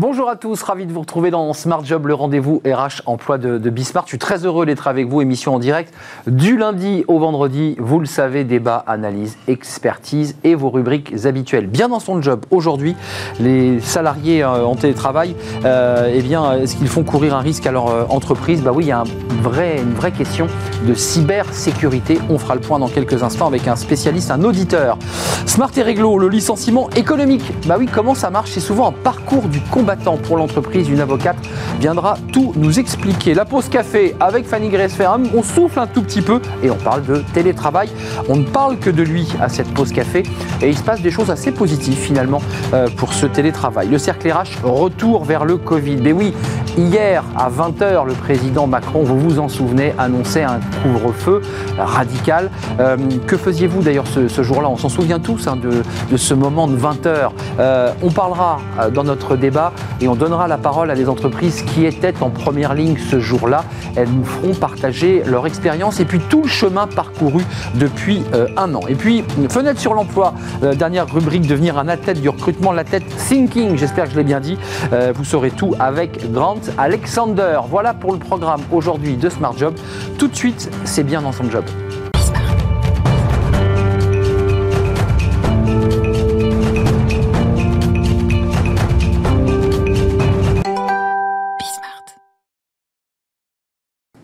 Bonjour à tous, ravi de vous retrouver dans Smart Job, le rendez-vous RH emploi de, de Bismart. Je suis très heureux d'être avec vous, émission en direct du lundi au vendredi. Vous le savez, débat, analyse, expertise et vos rubriques habituelles. Bien dans son job, aujourd'hui, les salariés euh, en télétravail, euh, eh bien, est-ce qu'ils font courir un risque à leur euh, entreprise? Bah oui, il y a un vrai, une vraie question de cybersécurité. On fera le point dans quelques instants avec un spécialiste, un auditeur. Smart et réglo, le licenciement économique. Bah oui, comment ça marche? C'est souvent un parcours du combattant pour l'entreprise. Une avocate viendra tout nous expliquer. La pause café avec Fanny Gressferham. On souffle un tout petit peu et on parle de télétravail. On ne parle que de lui à cette pause café et il se passe des choses assez positives finalement euh, pour ce télétravail. Le cercle RH, retour vers le Covid. Mais oui, hier à 20h, le président Macron, vous vous en souvenez, annonçait un couvre-feu radical. Euh, que faisiez-vous d'ailleurs ce, jour-là? On s'en souvient tous hein, de, ce moment de 20h. Euh, on parlera dans notre débat et on donnera la parole à des entreprises qui étaient en première ligne ce jour-là. Elles nous feront partager leur expérience et puis tout le chemin parcouru depuis euh, un an. Et puis, fenêtre sur l'emploi, euh, dernière rubrique, devenir un athlète du recrutement, la tête thinking, j'espère que je l'ai bien dit. Euh, vous saurez tout avec Grant Alexander. Voilà pour le programme aujourd'hui de Smart Job. Tout de suite, c'est bien dans son job.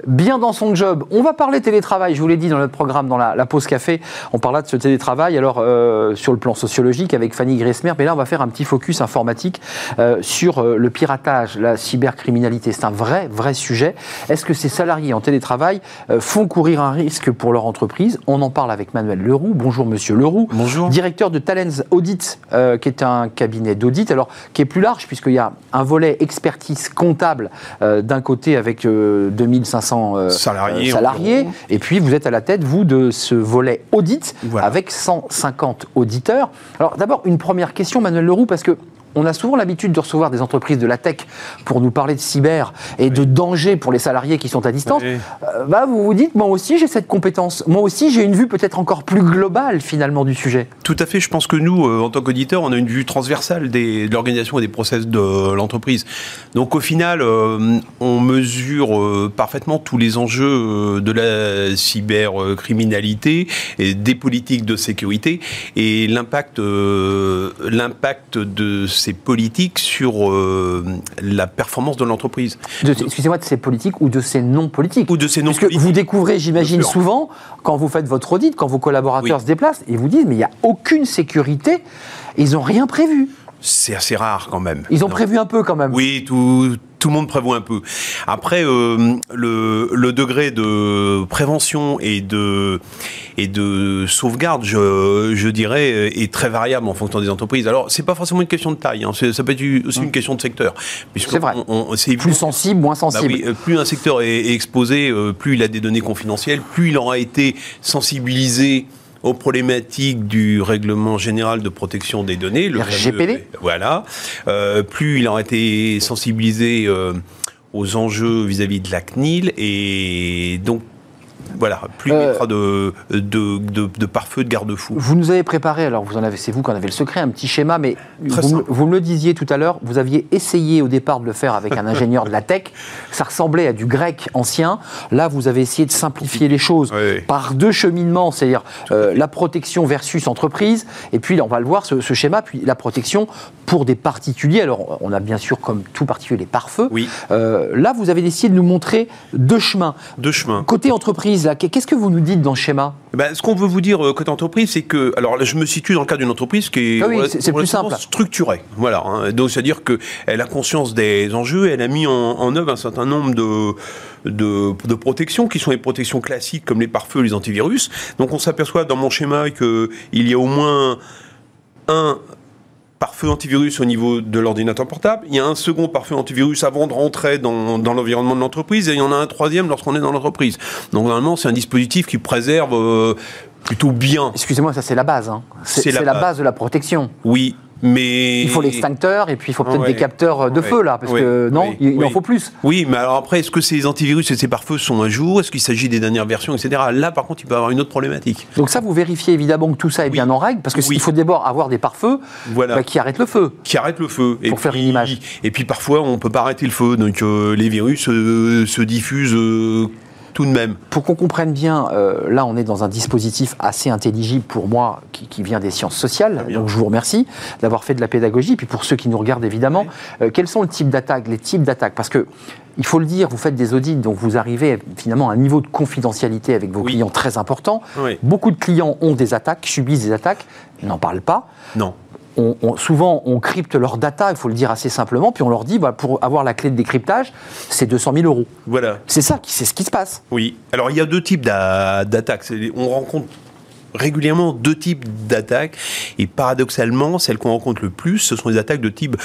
Bien dans son job. On va parler télétravail, je vous l'ai dit dans notre programme, dans la, la pause café, on parlera de ce télétravail, alors euh, sur le plan sociologique avec Fanny Gressmer, mais là on va faire un petit focus informatique euh, sur euh, le piratage, la cybercriminalité. C'est un vrai, vrai sujet. Est-ce que ces salariés en télétravail font courir un risque pour leur entreprise? On en parle avec Manuel Leroux. Bonjour Monsieur Leroux. Bonjour. Directeur de Talens Audit, qui est un cabinet d'audit, alors qui est plus large puisqu'il y a un volet expertise comptable d'un côté avec 2500 euh, salariés, salariés et puis vous êtes à la tête, vous, de ce volet audit Voilà. avec 150 auditeurs. Alors d'abord, une première question, Manuel Leroux, parce que on a souvent l'habitude de recevoir des entreprises de la tech pour nous parler de cyber et de danger pour les salariés qui sont à distance. Oui. Euh, bah, vous vous dites, moi aussi j'ai cette compétence. Moi aussi j'ai une vue peut-être encore plus globale finalement du sujet. Tout à fait. Je pense que nous, euh, en tant qu'auditeurs, on a une vue transversale des, de l'organisation et des process de l'entreprise. Donc, au final, euh, on mesure parfaitement tous les enjeux de la cybercriminalité et des politiques de sécurité et l'impact, l'impact de ces politiques sur euh, la performance de l'entreprise Excusez-moi, de ces politiques ou de ces non politiques. ou de ces non Parce que vous découvrez, j'imagine, souvent, quand vous faites votre audit, quand vos collaborateurs Oui. se déplacent, ils vous disent, mais il n'y a aucune sécurité, ils n'ont rien prévu. C'est assez rare quand même. Ils ont prévu un peu quand même. Oui, tout, tout le monde prévoit un peu. Après, euh, le, le degré de prévention et de, et de sauvegarde, je, je dirais, est très variable en fonction des entreprises. Alors, c'est pas forcément une question de taille, hein, ça peut être aussi une question de secteur. C'est vrai. on- on- c'est Plus sensible, moins bah sensible. oui, euh, plus un secteur est, est exposé, euh, plus il a des données confidentielles, plus il aura été sensibilisé aux problématiques du règlement général de protection des données, le RGPD. voilà. Euh, plus il aura été sensibilisé euh, aux enjeux vis-à-vis de la CNIL et donc voilà, plus il Euh, mettra de, de, de, de pare-feu, de garde-fous. Vous nous avez préparé, alors vous en avez, c'est vous qui en avez le secret, un petit schéma, mais vous, me- simple. vous me le disiez tout à l'heure, vous aviez essayé au départ de le faire avec un ingénieur de la tech, ça ressemblait à du grec ancien. Là, vous avez essayé de simplifier les choses Oui, par deux cheminements, c'est-à-dire euh, la protection versus entreprise, et puis là, on va le voir, ce, ce schéma, puis la protection pour des particuliers. Alors, on a bien sûr, comme tout particulier, les pare-feux. Oui. Euh, là, vous avez décidé de nous montrer deux chemins. Deux chemins. Côté entreprise, qu'est-ce que vous nous dites dans ce schéma Ben, ce qu'on veut vous dire euh, côté entreprise, c'est que, alors je me situe dans le cadre d'une entreprise qui est, Ah oui, c'est- c'est plus simple. structurée. Voilà. hein. Donc, c'est-à-dire qu'elle a conscience des enjeux, elle a mis en, en œuvre un certain nombre de, de, de protections qui sont les protections classiques comme les pare-feux, les antivirus. Donc, on s'aperçoit dans mon schéma qu'il y a au moins un pare-feu antivirus au niveau de l'ordinateur portable, il y a un second pare-feu antivirus avant de rentrer dans, dans l'environnement de l'entreprise, et il y en a un troisième lorsqu'on est dans l'entreprise. Donc normalement, c'est un dispositif qui préserve euh, plutôt bien. Excusez-moi, ça c'est la base. hein. C'est la, base de la protection. Oui, Mais il faut l'extincteur et puis il faut peut-être Ouais. des capteurs de Ouais. feu là, parce Ouais. que non, Oui. il, il en faut plus. Oui, mais alors après, est-ce que ces antivirus et ces pare-feux sont à jour? Est-ce qu'il s'agit des dernières versions, etc. Là, par contre, il peut y avoir une autre problématique. Donc ça, vous vérifiez évidemment que tout ça est bien en règle, parce que il faut d'abord avoir des pare-feux Voilà. bah, qui arrêtent le feu. Qui arrête le feu. Pour faire une image. Et puis parfois, on peut pas arrêter le feu. Donc euh, les virus euh, se diffusent euh, tout de même. Pour qu'on comprenne bien, euh, là on est dans un dispositif assez intelligible pour moi qui, qui vient des sciences sociales, donc je vous remercie d'avoir fait de la pédagogie. Et puis pour ceux qui nous regardent évidemment, euh, quels sont le type les types d'attaques? Parce que il faut le dire, vous faites des audits, donc vous arrivez finalement à un niveau de confidentialité avec vos Oui. clients très important. Oui. Beaucoup de clients ont des attaques, subissent des attaques, n'en parlent pas. Non. On- on- souvent, on crypte leurs data, il faut le dire assez simplement, puis on leur dit, bah, pour avoir la clé de décryptage, c'est 200 000 euros. Voilà. C'est ça, c'est ce qui se passe. Oui. Alors il y a deux types d'a- d'attaques. On rencontre régulièrement deux types d'attaques. Et paradoxalement, celles qu'on rencontre le plus, ce sont les attaques de type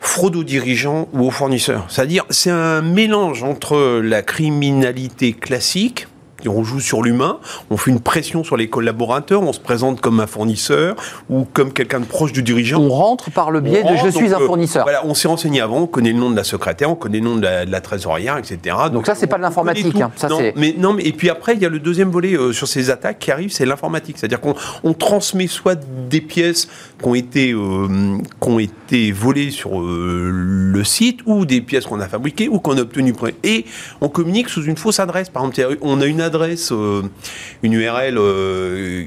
fraude aux dirigeants ou aux fournisseurs. C'est-à-dire, c'est un mélange entre la criminalité classique, on joue sur l'humain, on fait une pression sur les collaborateurs, on se présente comme un fournisseur ou comme quelqu'un de proche du dirigeant. On rentre par le biais On de je suis donc, un euh, fournisseur. Voilà, on s'est renseigné avant, on connaît le nom de la secrétaire, on connaît le nom de la, de la trésorière, etc. Donc ça, c'est pas de l'informatique, hein. Ça, non, mais non, mais et puis après, il y a le deuxième volet euh, sur ces attaques qui arrive, c'est l'informatique. C'est-à-dire qu'on on transmet soit des pièces qui ont été euh, qui ont été volées sur euh, le site, ou des pièces qu'on a fabriquées ou qu'on a obtenues. Et on communique sous une fausse adresse. Par exemple, on a une adresse, euh, une URL. euh,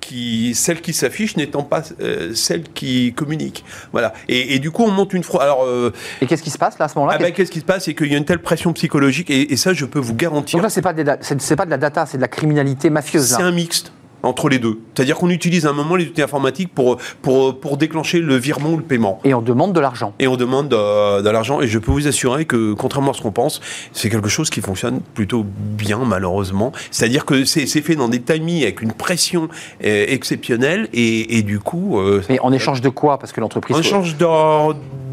qui, celle qui s'affiche n'étant pas euh, celle qui communique. Voilà. Et, et du coup, on monte une fraude. Alors, euh, Et qu'est-ce qui se passe là à ce moment-là? ah ben, Qu'est-ce- qui se passe? C'est qu'il y a une telle pression psychologique, et, et ça, je peux vous garantir, Donc là, c'est pas, des pas de la data, c'est de la criminalité mafieuse. c'est un mixte entre les deux. C'est-à-dire qu'on utilise à un moment les outils informatiques pour, pour, pour déclencher le virement ou le paiement. Et on demande de l'argent. Et on demande de, de l'argent. Et je peux vous assurer que, contrairement à ce qu'on pense, c'est quelque chose qui fonctionne plutôt bien, malheureusement. C'est-à-dire que c'est fait dans des timings avec une pression euh, exceptionnelle. Et, et du coup, euh, Mais en échange de quoi Parce que l'entreprise. on change de,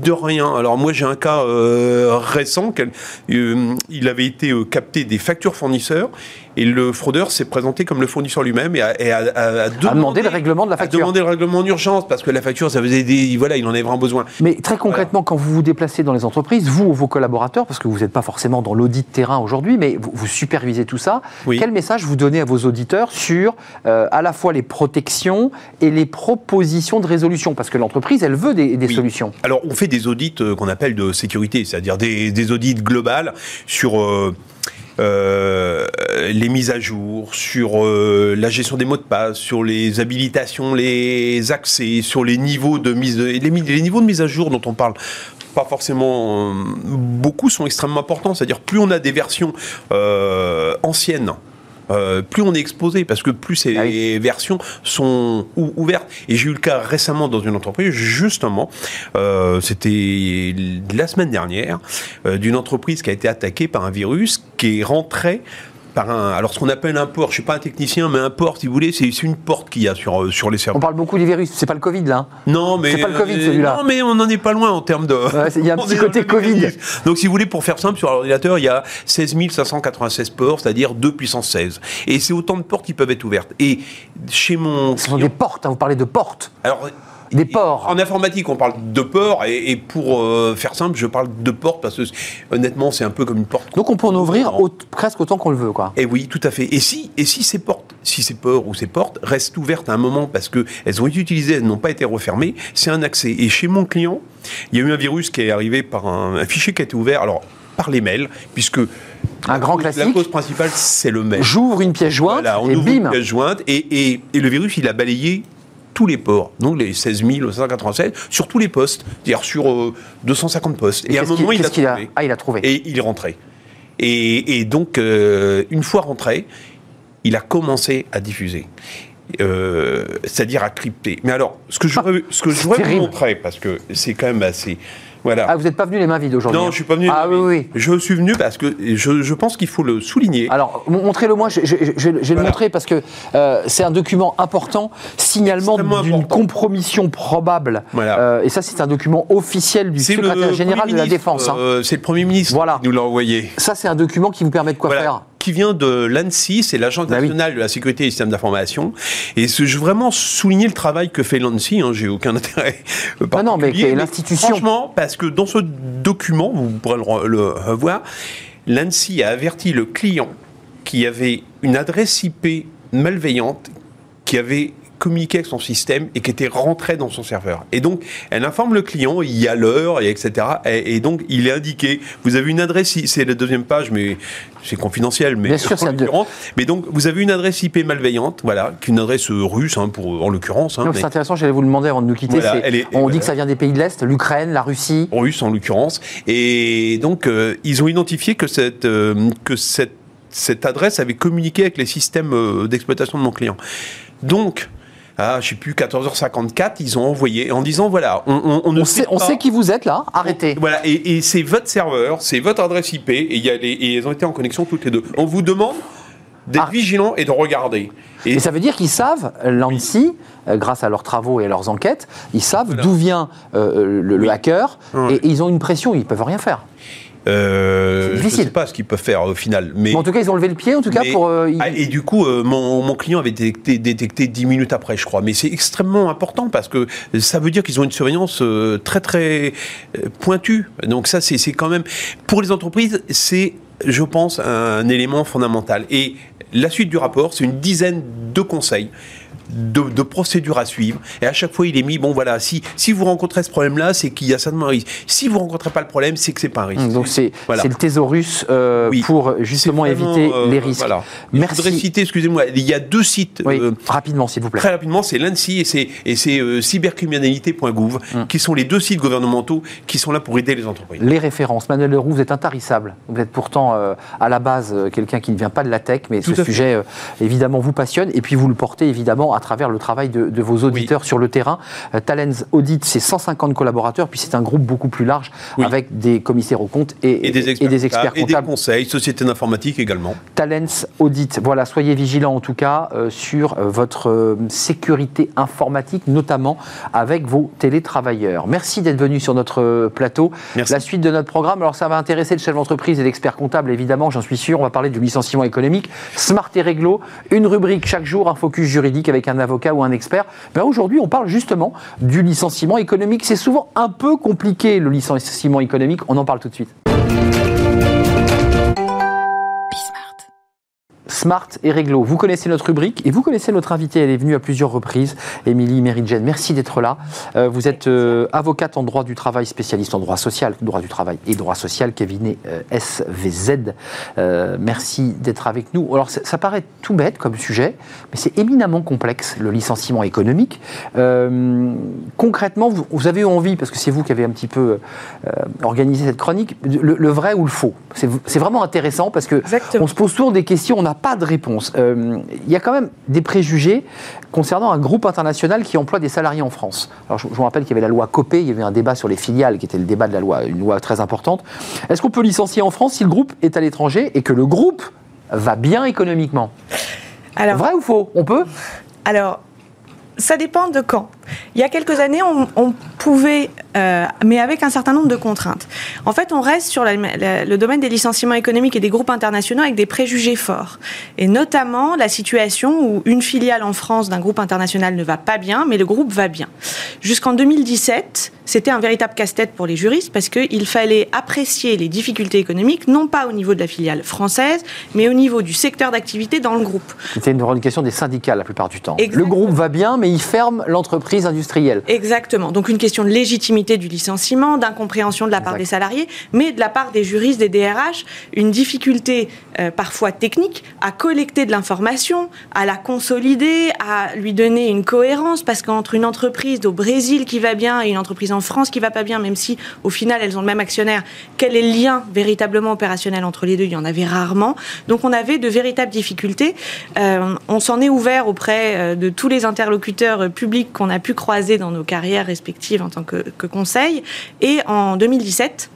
de rien. Alors moi j'ai un cas euh, récent. euh, il avait été euh, capté des factures fournisseurs et le fraudeur s'est présenté comme le fournisseur lui-même et a, et a- a- a a demandé le règlement de la a facture. demandé le règlement d'urgence parce que la facture ça faisait des voilà il en avait vraiment besoin. Mais très concrètement, quand vous vous déplacez dans les entreprises, vous ou vos collaborateurs, parce que vous n'êtes pas forcément dans l'audit de terrain aujourd'hui, mais vous, vous supervisez tout ça, Oui. quel message vous donnez à vos auditeurs sur euh, à la fois les protections et les propositions de résolution? Parce que l'entreprise, elle veut des, des Oui. solutions. Alors, on fait des audits euh, qu'on appelle de sécurité, c'est-à-dire des, des audits globales sur euh, euh, les mises à jour, sur euh, la gestion des mots de passe, sur les habilitations, les accès, sur les niveaux de mise, les, niveaux de mise à jour dont on parle. Pas forcément euh, beaucoup sont extrêmement importants, c'est-à-dire plus on a des versions anciennes. Euh, plus on est exposé, parce que plus ces Ah oui. versions sont ou- ouvertes. Et j'ai eu le cas récemment dans une entreprise, justement, euh, c'était la semaine dernière, euh, d'une entreprise qui a été attaquée par un virus qui est rentré par un. Alors, ce qu'on appelle un port, je suis pas un technicien, mais un port, si vous voulez, c'est une porte qu'il y a sur, euh, sur les On serveurs. parle beaucoup des virus, c'est pas le Covid là. hein. Non, mais. C'est pas le Covid, celui-là. Non, mais on n'en est pas loin en termes de. Ouais, il y a un On petit côté Covid. Donc, si vous voulez, pour faire simple, sur l'ordinateur, il y a 16 596 ports, c'est-à-dire 2 puissance 16. Et c'est autant de portes qui peuvent être ouvertes. Et chez mon. Ce sont des portes, hein, vous parlez de portes. Alors, Des ports. En informatique, on parle de ports, et, et pour euh, faire simple, je parle de porte parce que honnêtement, c'est un peu comme une porte. Donc on peut en ouvrir au- presque autant qu'on le veut, quoi. Et oui, tout à fait. Et si, et si ces portes, si ces ports ou ces portes restent ouvertes à un moment parce que elles ont été utilisées, elles n'ont pas été refermées, c'est un accès. Et chez mon client, il y a eu un virus qui est arrivé par un, un fichier qui a été ouvert, alors par les mails, puisque Un grand la classique. cause principale, c'est le mail. J'ouvre une pièce jointe Voilà, on et ouvre bim. une pièce jointe et, et- et le virus, il a balayé tous les ports, donc les 16 587, sur tous les postes, c'est-à-dire sur euh, 250 postes. Et, à un moment, il a trouvé. Ah, il a trouvé. Et il est rentré. Et, et donc, euh, une fois rentré, il a commencé à diffuser. Euh, c'est-à-dire à crypter. Mais alors, ce que je voudrais, je voudrais vous terrible. montrer, parce que c'est quand même assez... Voilà. Ah, vous n'êtes pas venu les mains vides aujourd'hui non, je suis pas venu. Ah oui, oui. Je suis venu parce que je, je pense qu'il faut le souligner. Alors, mon- montrez-le-moi, je, je- vais le montrer parce que euh, c'est un document important, signalement d'une compromission probable. Voilà. Euh, et ça, c'est un document officiel du secrétaire général de la Défense. hein. euh, c'est le Premier ministre Voilà. qui nous l'a envoyé. Ça, c'est un document qui vous permet de quoi Voilà. faire qui vient de l'ANSI, c'est l'Agence Bah oui. nationale de la sécurité des systèmes d'information. Et je veux vraiment souligner le travail que fait l'ANSI, hein, j'ai aucun intérêt euh, Ah non, mais l'institution- Franchement, parce que dans ce document, vous pourrez le, re- le revoir, l'ANSI a averti le client qu'il y avait une adresse IP malveillante qui avait communiqué avec son système et qui était rentrée dans son serveur. Et donc, elle informe le client, il y a l'heure, et etc. Et, et donc, il est indiqué, vous avez une adresse, c'est la deuxième page, mais c'est confidentiel, mais Bien sûr, un de-. Mais donc, vous avez une adresse IP malveillante, voilà, qui est une adresse euh, russe, hein, pour, en l'occurrence. hein, mais- C'est intéressant, j'allais vous le demander avant de nous quitter. Voilà, est- on voilà. dit que ça vient des pays de l'Est, l'Ukraine, la Russie. russe en l'occurrence. Et donc, euh, ils ont identifié que cette, euh, que cette, cette adresse avait communiqué avec les systèmes euh, d'exploitation de mon client. Donc, à, je sais plus, 14h54, ils ont envoyé en disant voilà, on, on- on ne On sait, on pas- sait qui vous êtes là, arrêtez. Voilà, et, et c'est votre serveur, c'est votre adresse IP, et, il y a les, et elles ont été en connexion toutes les deux. On vous demande d'être Ah. vigilant et de regarder. Et, Et ça veut dire qu'ils savent, l'ANSI, euh, grâce à leurs travaux et à leurs enquêtes, ils savent Voilà. d'où vient euh, le, le hacker et, et ils ont une pression, ils peuvent rien faire. Euh, je ne sais pas ce qu'ils peuvent faire au final, mais Mais en tout cas, ils ont levé le pied, en tout cas, Mais- pour. euh, Ah, et du coup, euh, mon, mon client avait détecté, détecté 10 minutes après, je crois. Mais c'est extrêmement important parce que ça veut dire qu'ils ont une surveillance euh, très très pointue. Donc ça, c'est c'est quand même pour les entreprises, c'est, je pense, un élément fondamental. Et la suite du rapport, c'est une dizaine de conseils. De, de procédures à suivre et à chaque fois il est mis bon voilà si si vous rencontrez ce problème là c'est qu'il y a certainement un risque si vous rencontrez pas le problème c'est que c'est pas un risque Donc c'est Voilà. le thésaurus euh, Oui. pour justement C'est vraiment, éviter euh, les risques. voilà. Il faudrait Merci. citer, excusez-moi, il y a deux sites Oui, euh, rapidement, s'il vous plaît. Très rapidement, c'est l'ANSI et c'est, euh, cybercriminalité.gouv, Hum. qui sont les deux sites gouvernementaux qui sont là pour aider les entreprises. Les références. Manuel Leroux, vous êtes intarissable. Vous êtes pourtant euh, à la base euh, quelqu'un qui ne vient pas de la tech, mais Tout ce sujet euh, évidemment vous passionne et puis vous le portez évidemment à travers le travail de, de vos auditeurs sur le terrain. Euh, Talents Audit, c'est 150 collaborateurs, puis c'est un groupe beaucoup plus large Oui. avec des commissaires aux comptes et, Et des experts, et des experts comptables, et des comptables. conseils, sociétés d'informatique également. Talents Audit. Voilà, soyez vigilants en tout cas euh, sur euh, votre euh, sécurité informatique, notamment avec vos télétravailleurs. Merci d'être venu sur notre plateau. Merci. La suite de notre programme, alors ça va intéresser le chef d'entreprise et l'expert comptable, évidemment, j'en suis sûr. On va parler du licenciement économique, Smart et Réglo, une rubrique chaque jour, un focus juridique avec un avocat ou un expert. Ben, Aujourd'hui, on parle justement du licenciement économique. C'est souvent un peu compliqué le licenciement économique. On en parle tout de suite. Smart et Réglo. Vous connaissez notre rubrique et vous connaissez notre invitée. Elle est venue à plusieurs reprises, Émilie Meridjen. Merci d'être là. Euh, vous êtes euh, avocate en droit du travail, spécialiste en droit social, droit du travail et droit social, cabinet euh, SVZ. Merci d'être avec nous. Alors, ça, ça paraît tout bête comme sujet, mais c'est éminemment complexe, le licenciement économique. Concrètement, vous, vous avez eu envie, parce que c'est vous qui avez un petit peu organisé cette chronique, le, le vrai ou le faux. C'est c'est vraiment intéressant parce que Exactement. on se pose toujours des questions, on n'a pas de réponse. Euh, Il y a quand même des préjugés concernant un groupe international qui emploie des salariés en France. Alors, je, je vous rappelle qu'il y avait la loi Copé, il y avait un débat sur les filiales qui était le débat de la loi, une loi très importante. Est-ce qu'on peut licencier en France si le groupe est à l'étranger et que le groupe va bien économiquement? Alors, Vrai ou faux? On peut? Alors, ça dépend de quand. Il y a quelques années, on, on pouvait, euh, mais avec un certain nombre de contraintes. En fait, on reste sur la- la- le domaine des licenciements économiques et des groupes internationaux avec des préjugés forts. Et notamment la situation où une filiale en France d'un groupe international ne va pas bien, mais le groupe va bien. Jusqu'en 2017, c'était un véritable casse-tête pour les juristes parce qu'il fallait apprécier les difficultés économiques, non pas au niveau de la filiale française, mais au niveau du secteur d'activité dans le groupe. C'était une revendication des syndicats la plupart du temps. Exactement. Le groupe va bien, mais il ferme l'entreprise industrielle. Exactement. Donc une question de légitimité du licenciement, d'incompréhension de la part Exact. des salariés, mais de la part des juristes, des DRH, une difficulté euh, parfois technique à collecter de l'information, à la consolider, à lui donner une cohérence, parce qu'entre une entreprise au Brésil qui va bien et une entreprise en France qui va pas bien, même si au final elles ont le même actionnaire, quel est le lien véritablement opérationnel entre les deux? Il y en avait rarement. Donc on avait de véritables difficultés. Euh, on s'en est ouvert auprès euh, de tous les interlocuteurs publics qu'on a pu croiser dans nos carrières respectives en tant que, que conseil. Et en 2017,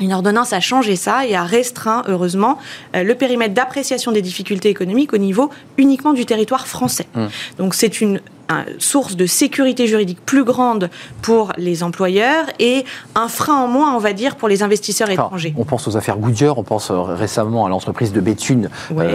une ordonnance a changé ça et a restreint, heureusement, euh, le périmètre d'appréciation des difficultés économiques au niveau uniquement du territoire français. Mmh. Donc c'est une source de sécurité juridique plus grande pour les employeurs et un frein en moins, on va dire, pour les investisseurs étrangers. On pense aux affaires Goodyear, on pense récemment à l'entreprise de Béthune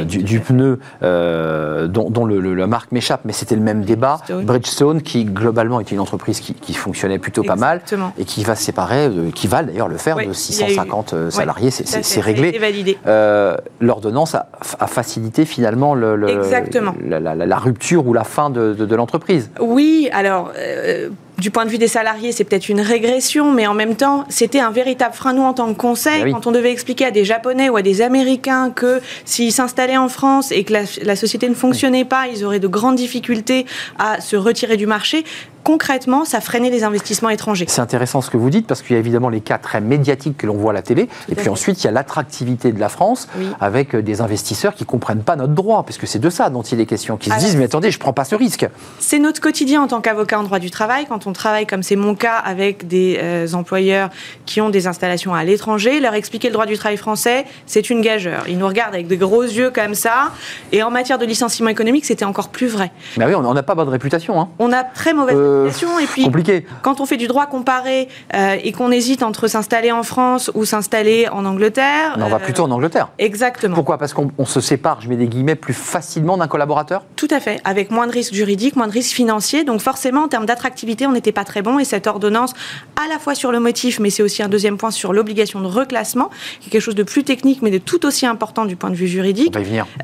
du, pneu dont, le, la marque m'échappe, mais c'était le même débat. Bridgestone, qui globalement était une entreprise qui, fonctionnait plutôt pas mal et qui va se séparer, qui va d'ailleurs le faire de 650 salariés, c'est réglé. Euh, l'ordonnance a, facilité finalement le, la, rupture ou la fin de, l'entreprise. Oui, alors. Euh, du point de vue des salariés, c'est peut-être une régression, mais en même temps, c'était un véritable frein, nous, en tant que conseil, bah quand on devait expliquer à des Japonais ou à des Américains que s'ils s'installaient en France et que la, société ne fonctionnait pas, ils auraient de grandes difficultés à se retirer du marché. Concrètement, ça freinait les investissements étrangers. C'est intéressant ce que vous dites, parce qu'il y a évidemment les cas très médiatiques que l'on voit à la télé, et puis ensuite, il y a l'attractivité de la France, avec euh, des investisseurs qui ne comprennent pas notre droit, parce que c'est de ça dont il est question, qui se disent, mais attendez, je ne prends pas ce risque. C'est notre quotidien en tant qu'avocat en droit du travail, quand on travaille comme c'est mon cas avec des euh, employeurs qui ont des installations à l'étranger, leur expliquer le droit du travail français, c'est une gageure. Ils nous regardent avec de gros yeux comme ça. Et en matière de licenciement économique, c'était encore plus vrai. Mais oui, on n'a pas bonne réputation. Hein. On a très mauvaise euh, Et puis, compliqué. quand on fait du droit comparé euh, et qu'on hésite entre s'installer en France ou s'installer en Angleterre. on va plutôt en Angleterre. Exactement. Pourquoi? Parce qu'on se sépare, je mets des guillemets, plus facilement d'un collaborateur? Tout à fait. Avec moins de risques juridiques, moins de risques financiers. Donc forcément, en termes d'attractivité, on n'était pas très bon et cette ordonnance, à la fois sur le motif, mais c'est aussi un deuxième point sur l'obligation de reclassement, qui est quelque chose de plus technique, mais de tout aussi important du point de vue juridique.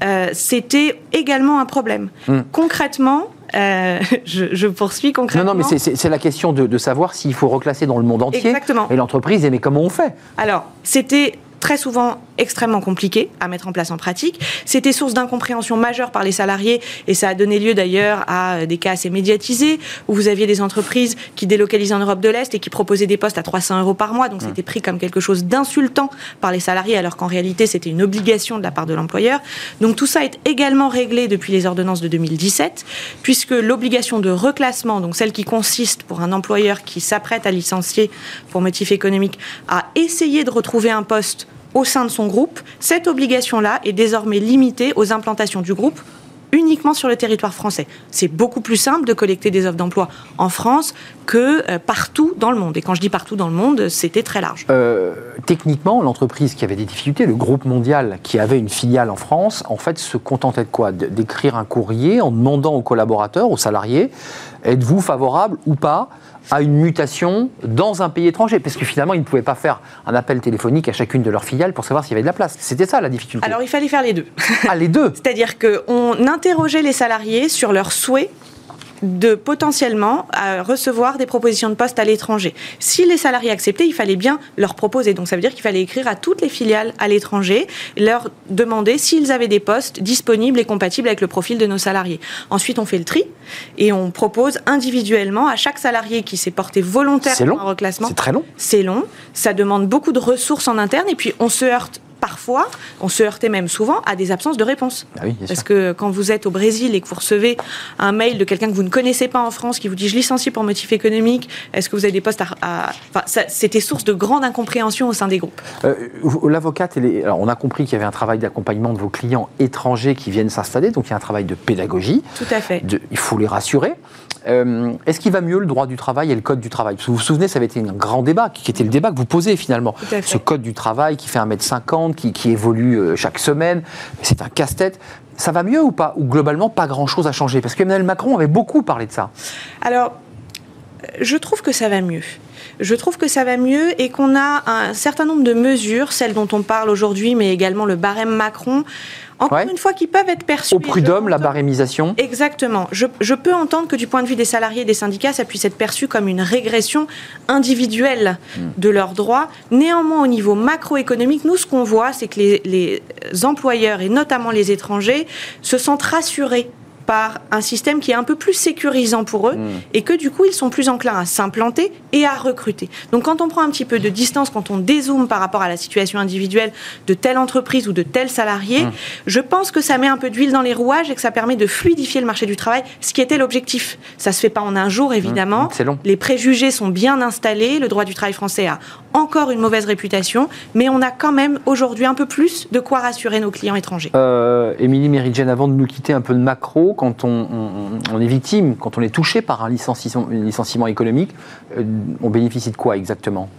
Euh, c'était également un problème. Hmm. Concrètement, euh, je, poursuis concrètement. Non, non, mais c'est la question de, de savoir s'il faut reclasser dans le monde entier. Exactement. Et l'entreprise, mais comment on fait? Alors, c'était très souvent extrêmement compliqué à mettre en place en pratique. C'était source d'incompréhension majeure par les salariés et ça a donné lieu d'ailleurs à des cas assez médiatisés où vous aviez des entreprises qui délocalisaient en Europe de l'Est et qui proposaient des postes à 300 euros par mois. Donc mmh. c'était pris comme quelque chose d'insultant par les salariés alors qu'en réalité c'était une obligation de la part de l'employeur. Donc tout ça est également réglé depuis les ordonnances de 2017 puisque l'obligation de reclassement, donc celle qui consiste pour un employeur qui s'apprête à licencier pour motif économique, à essayer de retrouver un poste au sein de son groupe, cette obligation-là est désormais limitée aux implantations du groupe uniquement sur le territoire français. C'est beaucoup plus simple de collecter des offres d'emploi en France que euh, partout dans le monde. Et quand je dis partout dans le monde, c'était très large. Euh, techniquement, l'entreprise qui avait des difficultés, le groupe mondial qui avait une filiale en France, en fait, se contentait de quoi? D'écrire un courrier en demandant aux collaborateurs, aux salariés, êtes-vous favorable ou pas à une mutation dans un pays étranger, parce que finalement, ils ne pouvaient pas faire un appel téléphonique à chacune de leurs filiales pour savoir s'il y avait de la place. C'était ça la difficulté. Alors il fallait faire les deux. Ah, les deux C'est-à-dire qu'on interrogeait les salariés sur leurs souhaits de potentiellement euh, recevoir des propositions de poste à l'étranger. Si les salariés acceptaient, il fallait bien leur proposer. Donc ça veut dire qu'il fallait écrire à toutes les filiales à l'étranger, leur demander s'ils avaient des postes disponibles et compatibles avec le profil de nos salariés. Ensuite, on fait le tri et on propose individuellement à chaque salarié qui s'est porté volontaire pour un reclassement. C'est très long. C'est long. Ça demande beaucoup de ressources en interne et puis on se heurte parfois, on se heurtait même souvent à des absences de réponse. Ah Parce que quand vous êtes au Brésil et que vous recevez un mail de quelqu'un que vous ne connaissez pas en France qui vous dit je licencie pour motif économique, est-ce que vous avez des postes à. Enfin, c'était source de grande incompréhension au sein des groupes. Euh, L'avocate, alors on a compris qu'il y avait un travail d'accompagnement de vos clients étrangers qui viennent s'installer, donc il y a un travail de pédagogie. Tout à fait. il faut les rassurer. Euh, est-ce qu'il va mieux le droit du travail et le code du travail? Vous vous souvenez, ça avait été un grand débat, qui était le débat que vous posez finalement. Ce code du travail qui fait 1m50, qui, évolue euh, chaque semaine, c'est un casse-tête. Ça va mieux ou pas? Ou globalement, pas grand-chose a changé? Parce qu'Emmanuel Macron avait beaucoup parlé de ça. Alors, je trouve que ça va mieux. Je trouve que ça va mieux et qu'on a un certain nombre de mesures, celles dont on parle aujourd'hui, mais également le barème Macron, encore une fois, qui peuvent être perçus. Au prud'homme, la barémisation Exactement. Je, peux entendre que du point de vue des salariés et des syndicats, ça puisse être perçu comme une régression individuelle hmm. de leurs droits. Néanmoins, au niveau macroéconomique, nous, ce qu'on voit, c'est que les, les employeurs, et notamment les étrangers, se sentent rassurés par un système qui est un peu plus sécurisant pour eux hmm. et que du coup ils sont plus enclins à s'implanter et à recruter. Donc quand on prend un petit peu de distance, quand on dézoome par rapport à la situation individuelle de telle entreprise ou de tel salarié, hmm. je pense que ça met un peu d'huile dans les rouages et que ça permet de fluidifier le marché du travail, ce qui était l'objectif. Ça se fait pas en un jour évidemment. Hmm. long. Les préjugés sont bien installés, le droit du travail français a encore une mauvaise réputation, mais on a quand même aujourd'hui un peu plus de quoi rassurer nos clients étrangers. Euh, Émilie Méridjen, avant de nous quitter un peu de macro, quand on, est victime, quand on est touché par un licenciement, un licenciement économique, euh, on bénéficie de quoi exactement?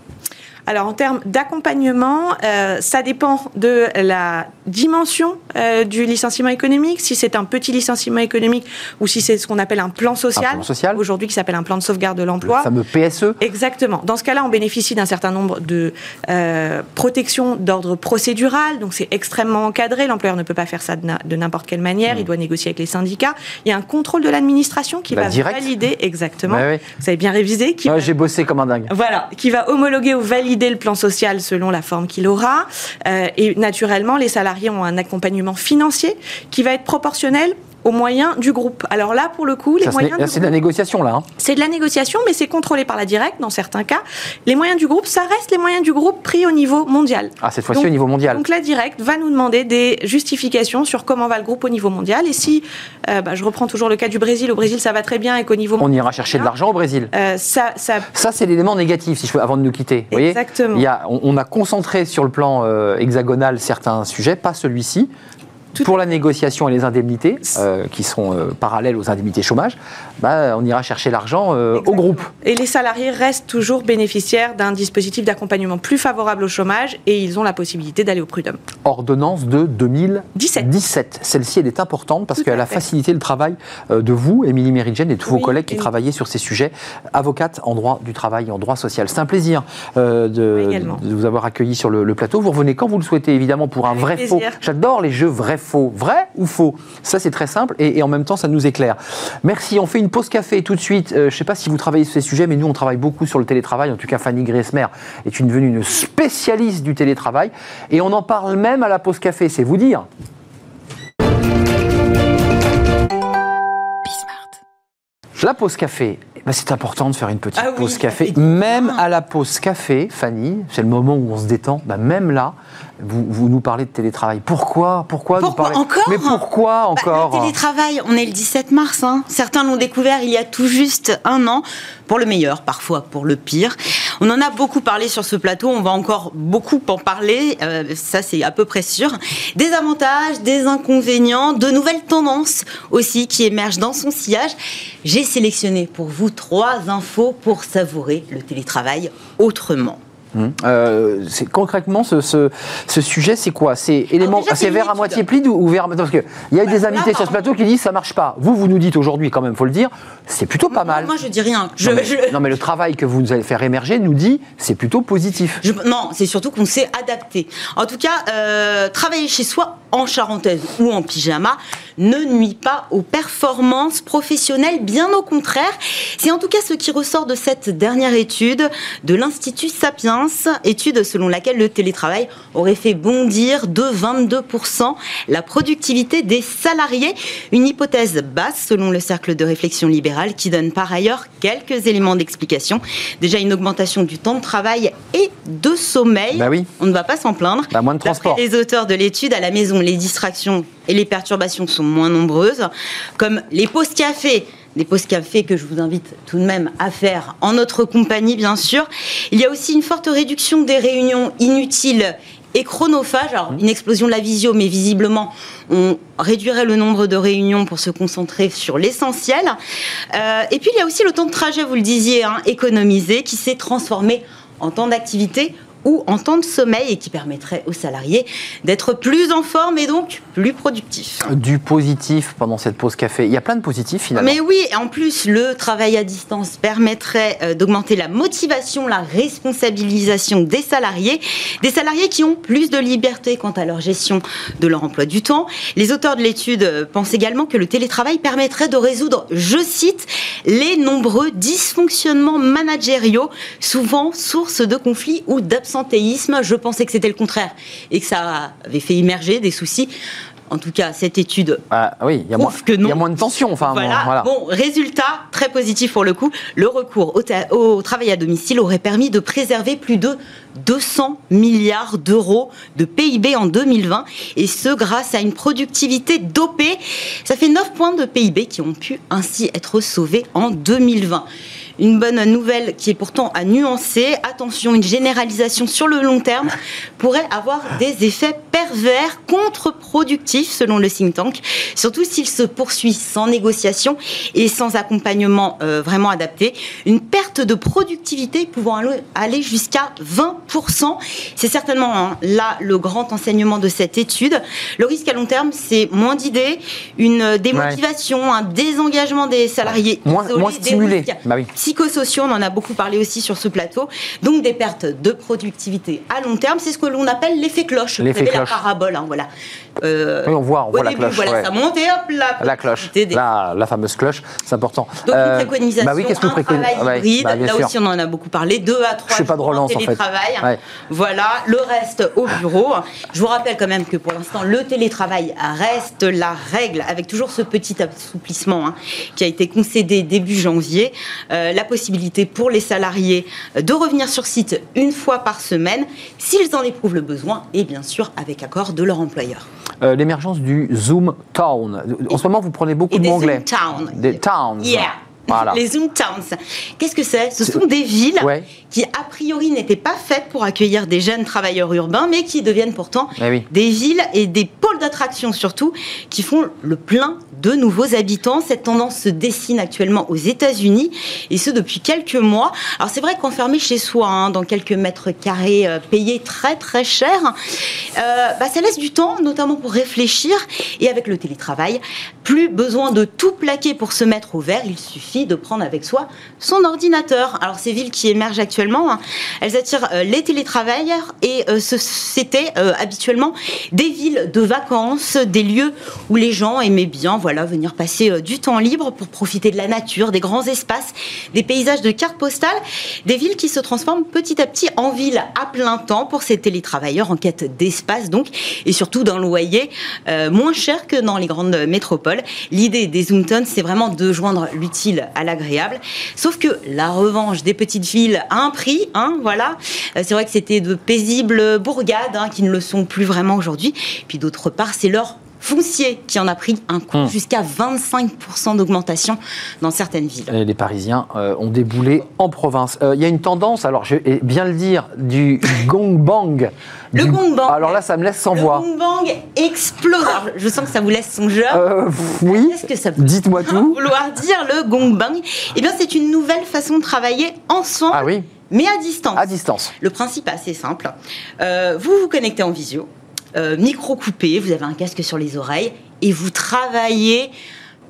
Alors en termes d'accompagnement, euh, ça dépend de la dimension euh, du licenciement économique, si c'est un petit licenciement économique ou si c'est ce qu'on appelle un plan social, plan social. aujourd'hui qui s'appelle un plan de sauvegarde de l'emploi. Le fameux PSE. Exactement. Dans ce cas-là, on bénéficie d'un certain nombre de euh, protections d'ordre procédural, donc c'est extrêmement encadré. L'employeur ne peut pas faire ça de n'importe quelle manière. Il mmh. doit négocier avec les syndicats. Il y a un contrôle de l'administration qui va valider exactement. Vous avez bien révisé. J'ai bossé comme un dingue. Voilà, qui va homologuer ou valider le plan social selon la forme qu'il aura. Euh, et naturellement, les salariés ont un accompagnement financier qui va être proportionnel aux moyens du groupe. Alors là, pour le coup, les moyens. C'est de la négociation, là. Hein. C'est de la négociation, mais c'est contrôlé par la directe dans certains cas. Les moyens du groupe, ça reste les moyens du groupe pris au niveau mondial. Ah, cette fois-ci au niveau mondial. Donc la directe va nous demander des justifications sur comment va le groupe au niveau mondial. Et si, euh, bah, je reprends toujours le cas du Brésil, au Brésil ça va très bien et qu'au niveau On ira chercher de l'argent au Brésil. Euh, ça, ça... ça c'est l'élément négatif, si je veux, avant de nous quitter. Exactement. il y a, on, a concentré sur le plan euh, hexagonal certains sujets, pas celui-ci pour la négociation et les indemnités, euh, qui sont euh, parallèles aux indemnités chômage, bah, on ira chercher l'argent euh, au groupe. Et les salariés restent toujours bénéficiaires d'un dispositif d'accompagnement plus favorable au chômage et ils ont la possibilité d'aller au prud'homme. Ordonnance de 2017. 17. Celle-ci, elle est importante parce qu'elle a facilité le travail de vous, Émilie Méridjen, et tous vos collègues qui travaillaient sur ces sujets, avocate en droit du travail et en droit social. C'est un plaisir de, vous avoir accueilli sur le, plateau. Vous revenez quand vous le souhaitez, évidemment, pour un vrai faux. J'adore les jeux vrais faux. Vrai ou faux? Ça, c'est très simple et, en même temps, ça nous éclaire. Merci. On fait une pause café tout de suite. Euh, je ne sais pas si vous travaillez sur ces sujets, mais nous, on travaille beaucoup sur le télétravail. En tout cas, Fanny Gressmer est une, devenue une spécialiste du télétravail. Et on en parle même à la pause café, c'est vous dire. La pause café, bah, c'est important de faire une petite ah pause café. Même à la pause café, Fanny, c'est le moment où on se détend, bah, même là, vous, nous parlez de télétravail. Pourquoi Pourquoi, pourquoi encore Mais pourquoi bah, encore Le télétravail, on est le 17 mars. Hein. Certains l'ont découvert il y a tout juste un an, pour le meilleur, parfois pour le pire. On en a beaucoup parlé sur ce plateau, on va encore beaucoup en parler, euh, ça c'est à peu près sûr. Des avantages, des inconvénients, de nouvelles tendances aussi qui émergent dans son sillage. J'ai sélectionné pour vous trois infos pour savourer le télétravail autrement. Euh, c'est concrètement ce, ce, sujet, c'est quoi? C'est élément, c'est vers à moitié plein ou, vers parce que il y a eu des bah, invités sur ce plateau qui disent ça marche pas. Vous, vous nous dites aujourd'hui quand même, faut le dire, c'est plutôt pas mal. Moi, je dis rien. non, mais, le travail que vous allez faire émerger nous dit c'est plutôt positif. non, c'est surtout qu'on s'est adapté. En tout cas, euh, travailler chez soi en charentaise ou en pyjama ne nuit pas aux performances professionnelles, bien au contraire. C'est en tout cas ce qui ressort de cette dernière étude de l'Institut Sapiens, étude selon laquelle le télétravail aurait fait bondir de 22% la productivité des salariés. Une hypothèse basse selon le cercle de réflexion libérale qui donne par ailleurs quelques éléments d'explication. Déjà une augmentation du temps de travail et de sommeil. Bah oui. On ne va pas s'en plaindre. Bah, moins de transport. les auteurs de l'étude, à la maison, les distractions et les perturbations sont moins nombreuses, comme les pauses café des pauses café que je vous invite tout de même à faire en notre compagnie, bien sûr. Il y a aussi une forte réduction des réunions inutiles et chronophages. Alors, une explosion de la visio, mais visiblement, on réduirait le nombre de réunions pour se concentrer sur l'essentiel. Euh, et puis, il y a aussi le temps de trajet, vous le disiez, hein, économisé, qui s'est transformé en temps d'activité ou en temps de sommeil et qui permettrait aux salariés d'être plus en forme et donc plus productifs. Du positif pendant cette pause café. Il y a plein de positifs finalement. Mais oui, en plus, le travail à distance permettrait euh, d'augmenter la motivation, la responsabilisation des salariés, des salariés qui ont plus de liberté quant à leur gestion de leur emploi du temps. Les auteurs de l'étude euh, pensent également que le télétravail permettrait de résoudre, je cite, les nombreux dysfonctionnements managériaux, souvent source de conflits ou d'absence je pensais que c'était le contraire et que ça avait fait émerger des soucis. En tout cas, cette étude ah, oui, il y, a moins, que non. y a moins de tension. Enfin, voilà. Bon, résultat très positif pour le coup. Le recours au, au travail à domicile aurait permis de préserver plus de 200 milliards d'euros de PIB en 2020, et ce grâce à une productivité dopée. Ça fait 9 points de PIB qui ont pu ainsi être sauvés en 2020. Une bonne nouvelle qui est pourtant à nuancer. Attention, une généralisation sur le long terme pourrait avoir des effets pervers, contre-productifs selon le think tank, surtout s'il se poursuit sans négociation et sans accompagnement euh, vraiment adapté. Une perte de productivité pouvant aller jusqu'à 20%. C'est certainement hein, là le grand enseignement de cette étude. Le risque à long terme, c'est moins d'idées, une démotivation, un désengagement des salariés, moins, bah psychosociaux, on en a beaucoup parlé aussi sur ce plateau, donc des pertes de productivité à long terme. C'est ce que l'on appelle l'effet cloche. L'effet cloche. la parabole, hein, voilà. Euh, oui, on voit, on voit la cloche. Voilà, ça monte et hop, la, la cloche. La, la, fameuse cloche, c'est important. Donc, euh, une préconisation, bah oui, qu'est-ce que ouais, bah, là sûr. aussi on en a beaucoup parlé, deux à trois Je fais pas de relance. En fait. ouais. Voilà, le reste au bureau. Je vous rappelle quand même que pour l'instant, le télétravail reste la règle, avec toujours ce petit assouplissement hein, qui a été concédé début janvier. Euh, la possibilité pour les salariés de revenir sur site une fois par semaine, s'ils en éprouvent le besoin, et bien sûr avec accord de leur employeur. Euh, L'émergence du Zoom Town. En ce moment, vous prenez beaucoup de mots anglais. Zoom Town. Des towns. Yeah. Voilà. Les Zoom Towns. Qu'est-ce que c'est? Ce sont des villes Ouais. qui, a priori, n'étaient pas faites pour accueillir des jeunes travailleurs urbains, mais qui deviennent pourtant Eh oui. des villes et des pôles d'attraction surtout, qui font le plein de nouveaux habitants. Cette tendance se dessine actuellement aux États-Unis, et ce depuis quelques mois. Alors c'est vrai qu'enfermé chez soi, hein, dans quelques mètres carrés euh, payés très très cher, euh, bah, ça laisse du temps, notamment pour réfléchir. Et avec le télétravail, plus besoin de tout plaquer pour se mettre au vert. Il suffit de prendre avec soi son ordinateur. Alors ces villes qui émergent actuellement, hein, elles attirent euh, les télétravailleurs et euh, c'était euh, habituellement des villes de vacances, des lieux où les gens aimaient bien voilà, venir passer du temps libre pour profiter de la nature, des grands espaces, des paysages de cartes postales, des villes qui se transforment petit à petit en villes à plein temps pour ces télétravailleurs en quête d'espace donc et surtout d'un loyer moins cher que dans les grandes métropoles. L'idée des Zoomtons, c'est vraiment de joindre l'utile à l'agréable. Sauf que la revanche des petites villes a un prix, hein, voilà. Euh, C'est vrai que c'était de paisibles bourgades hein, qui ne le sont plus vraiment aujourd'hui. Puis d'autre part, c'est leur foncier qui en a pris un coup Hmm. jusqu'à 25% d'augmentation dans certaines villes. Et les Parisiens euh, ont déboulé en province. Euh, Il y a une tendance, alors je vais bien le dire, du gong bang. Le Du- gong bang. Alors là, ça me laisse sans Le voix. Bang Bang explose. Alors, je sens que ça vous laisse songeur. Euh, oui, Qu'est-ce que ça peut dites-moi tout. vouloir dire le gong bang Eh bien, c'est une nouvelle façon de travailler ensemble, Ah oui, mais à distance. à distance. Le principe est assez simple. Euh, vous vous connectez en visio, euh, micro coupé, vous avez un casque sur les oreilles et vous travaillez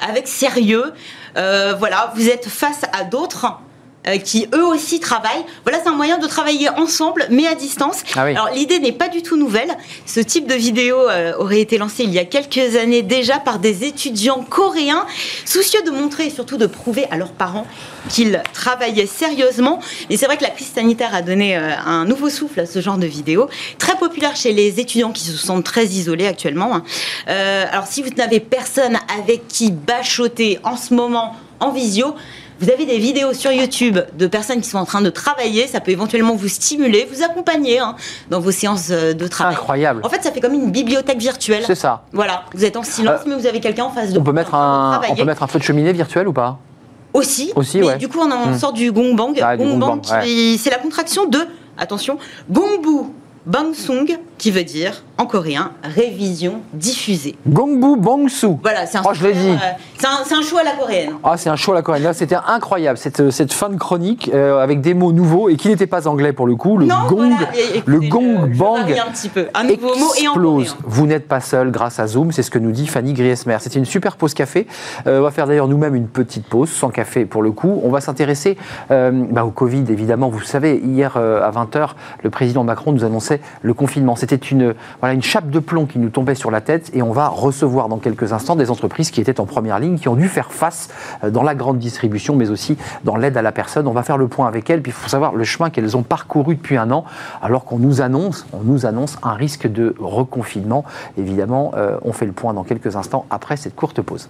avec sérieux. Euh, voilà, vous êtes face à d'autres. Euh, qui eux aussi travaillent. Voilà, c'est un moyen de travailler ensemble, mais à distance. Ah oui. Alors l'idée n'est pas du tout nouvelle. Ce type de vidéo euh, aurait été lancé il y a quelques années déjà par des étudiants coréens, soucieux de montrer et surtout de prouver à leurs parents qu'ils travaillaient sérieusement. Et c'est vrai que la crise sanitaire a donné euh, un nouveau souffle à ce genre de vidéo, très populaire chez les étudiants qui se sentent très isolés actuellement. hein. Alors si vous n'avez personne avec qui bachoter en ce moment en visio, vous avez des vidéos sur YouTube de personnes qui sont en train de travailler. Ça peut éventuellement vous stimuler, vous accompagner hein, dans vos séances euh, de travail. Incroyable. En fait, ça fait comme une bibliothèque virtuelle. C'est ça. Voilà, vous êtes en silence, Euh, mais vous avez quelqu'un en face de On vous. peut, mettre un, on peut mettre un feu de cheminée virtuel ou pas? Aussi. Aussi, mais ouais. du coup, on en Hmm. sort du gong bang. Ah, du gong gong bang, bang, qui- c'est la contraction de, attention, gongbu bangsung, qui veut dire, en coréen, révision diffusée. Gongbu Bangsu. Voilà, c'est un, Oh, je l'ai super, dit. euh, c'est un, c'est un show à la coréenne. Ah, c'est un show à la coréenne. Là, c'était incroyable, cette, cette fin de chronique euh, avec des mots nouveaux et qui n'étaient pas anglais pour le coup. Le non, gong, voilà, le gong je bang varie un petit peu. Un nouveau mot et en explose. Vous n'êtes pas seul grâce à Zoom, c'est ce que nous dit Fanny Griesmer. C'était une super pause café. Euh, on va faire d'ailleurs nous-mêmes une petite pause, sans café pour le coup. On va s'intéresser euh, bah, au Covid, évidemment. Vous savez, hier euh, à 20h, le président Macron nous annonçait le confinement. C'était une, voilà, une chape de plomb qui nous tombait sur la tête et on va recevoir dans quelques instants des entreprises qui étaient en première ligne, qui ont dû faire face euh, dans la grande distribution, mais aussi dans l'aide à la personne. On va faire le point avec elles, puis il faut savoir le chemin qu'elles ont parcouru depuis un an, alors qu'on nous annonce, on nous annonce un risque de reconfinement. Évidemment, euh, on fait le point dans quelques instants après cette courte pause.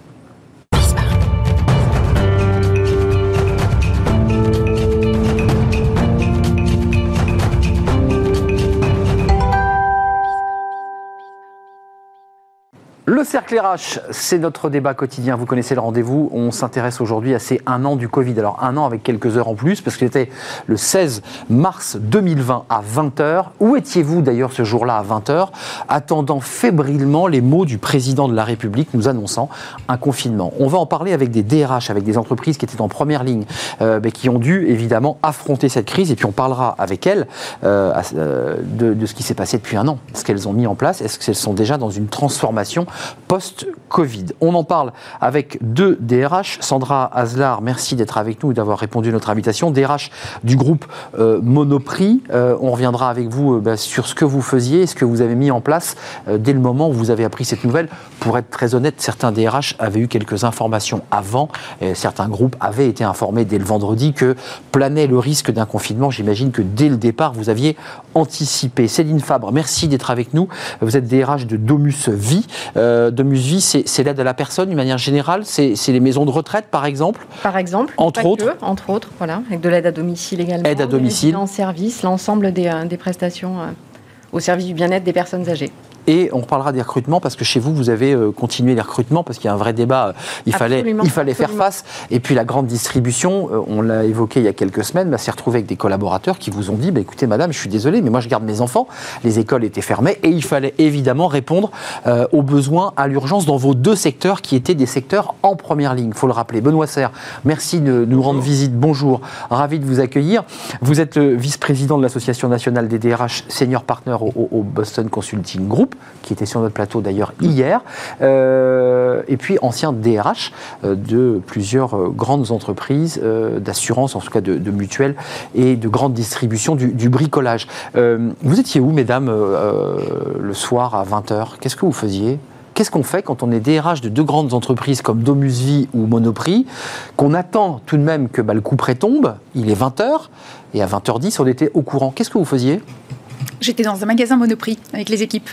Le cercle RH, c'est notre débat quotidien. Vous connaissez le rendez-vous. On s'intéresse aujourd'hui à ces un an du Covid. Alors, un an avec quelques heures en plus, parce que c'était le 16 mars 2020 à 20h. Où étiez-vous d'ailleurs ce jour-là à 20h, attendant fébrilement les mots du président de la République nous annonçant un confinement? On va en parler avec des DRH, avec des entreprises qui étaient en première ligne, euh, mais qui ont dû évidemment affronter cette crise. Et puis, on parlera avec elles euh, euh, de, de ce qui s'est passé depuis un an. Ce qu'elles ont mis en place, est-ce qu'elles sont déjà dans une transformation post-Covid. On en parle avec deux DRH. Sandra Azlar, merci d'être avec nous et d'avoir répondu à notre invitation. DRH du groupe euh, Monoprix. Euh, on reviendra avec vous euh, bah, sur ce que vous faisiez, ce que vous avez mis en place dès le moment où vous avez appris cette nouvelle. Pour être très honnête, certains DRH avaient eu quelques informations avant. Certains groupes avaient été informés dès le vendredi que planait le risque d'un confinement. J'imagine que dès le départ, vous aviez anticipé. Céline Fabre, merci d'être avec nous. Vous êtes DRH de Domus Vie. Euh, Domus Vie, c'est l'aide à la personne d'une manière générale C'est les maisons de retraite, par exemple Par exemple. Entre autres Entre autres, voilà. Avec de l'aide à domicile également. Aide à domicile. En service, l'ensemble des, euh, des, prestations euh, au service du bien-être des personnes âgées. Et on parlera des recrutements parce que chez vous, vous avez euh, continué les recrutements parce qu'il y a un vrai débat. Il fallait, il fallait faire face. Et puis la grande distribution, euh, on l'a évoqué il y a quelques semaines, bah, s'est retrouvée avec des collaborateurs qui vous ont dit bah, écoutez, madame, je suis désolé, mais moi je garde mes enfants. Les écoles étaient fermées et il fallait évidemment répondre euh, aux besoins à l'urgence dans vos deux secteurs qui étaient des secteurs en première ligne. Il faut le rappeler. Benoît Serre, merci de nous rendre visite. Bonjour. Ravi de vous accueillir. Vous êtes le vice-président de l'Association nationale des DRH Senior Partner au, au Boston Consulting Group, qui était sur notre plateau d'ailleurs hier, euh, et puis ancien DRH euh, de plusieurs euh, grandes entreprises d'assurance, en tout cas de, de, mutuelles, et de grande distribution du, bricolage. vous étiez où, mesdames, le soir à 20h Qu'est-ce que vous faisiez? Qu'est-ce qu'on fait quand on est DRH de deux grandes entreprises comme Domusvie ou Monoprix, qu'on attend tout de même que bah, le coup près tombe, il est 20h, et à 20h10, on était au courant. Qu'est-ce que vous faisiez? J'étais dans un magasin Monoprix avec les équipes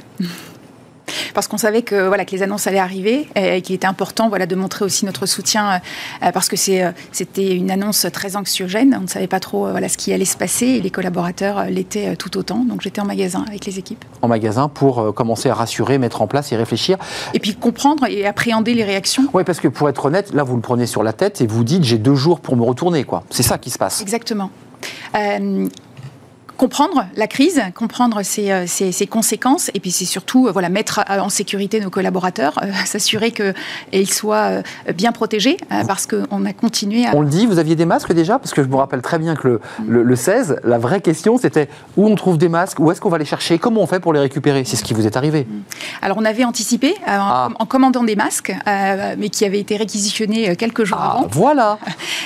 parce qu'on savait que voilà que les annonces allaient arriver et, qu'il était important voilà de montrer aussi notre soutien euh, parce que euh, c'était une annonce très anxiogène. On ne savait pas trop euh, voilà ce qui allait se passer et les collaborateurs l'étaient tout autant. Donc j'étais en magasin avec les équipes. En magasin pour commencer à rassurer, mettre en place et réfléchir. Et puis comprendre et appréhender les réactions. Oui, parce que pour être honnête, là vous le prenez sur la tête et vous dites j'ai deux jours pour me retourner quoi. C'est ça qui se passe. Exactement. Euh, comprendre la crise, comprendre ses, euh, ses, conséquences, et puis c'est surtout euh, voilà, mettre euh, en sécurité nos collaborateurs, s'assurer qu'ils soient bien protégés, parce qu'on a continué à... On le dit, vous aviez des masques déjà? Parce que je me rappelle très bien que le, le, 16, la vraie question, c'était où on trouve des masques, où est-ce qu'on va les chercher, comment on fait pour les récupérer? C'est ce qui vous est arrivé. Alors on avait anticipé ah. en, commandant des masques, mais qui avaient été réquisitionnés quelques jours ah, avant. Voilà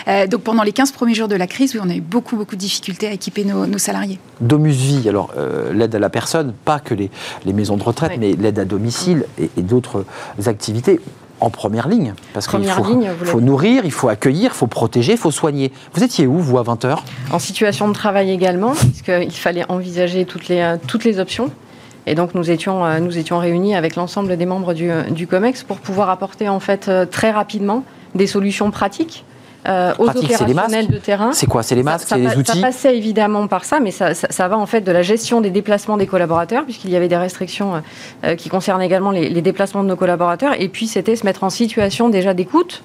Donc pendant les 15 premiers jours de la crise, on a eu beaucoup, beaucoup de difficultés à équiper nos, nos salariés. Domus Vie, alors euh, l'aide à la personne, pas que les, les maisons de retraite, mais l'aide à domicile et, et d'autres activités en première ligne. Parce qu'il faut, faut nourrir, il faut accueillir, il faut protéger, il faut soigner. Vous étiez où, vous, à 20h En situation de travail également, puisqu'il fallait envisager toutes les, euh, toutes les options. Et donc nous étions, euh, nous étions réunis avec l'ensemble des membres du, du, COMEX pour pouvoir apporter en fait très rapidement des solutions pratiques euh, aux opérationnels de terrain. C'est quoi C'est les masques, c'est les outils Ça passait évidemment par ça, mais ça, ça, ça, va en fait de la gestion des déplacements des collaborateurs, puisqu'il y avait des restrictions euh, qui concernent également les, les, déplacements de nos collaborateurs, et puis c'était se mettre en situation déjà d'écoute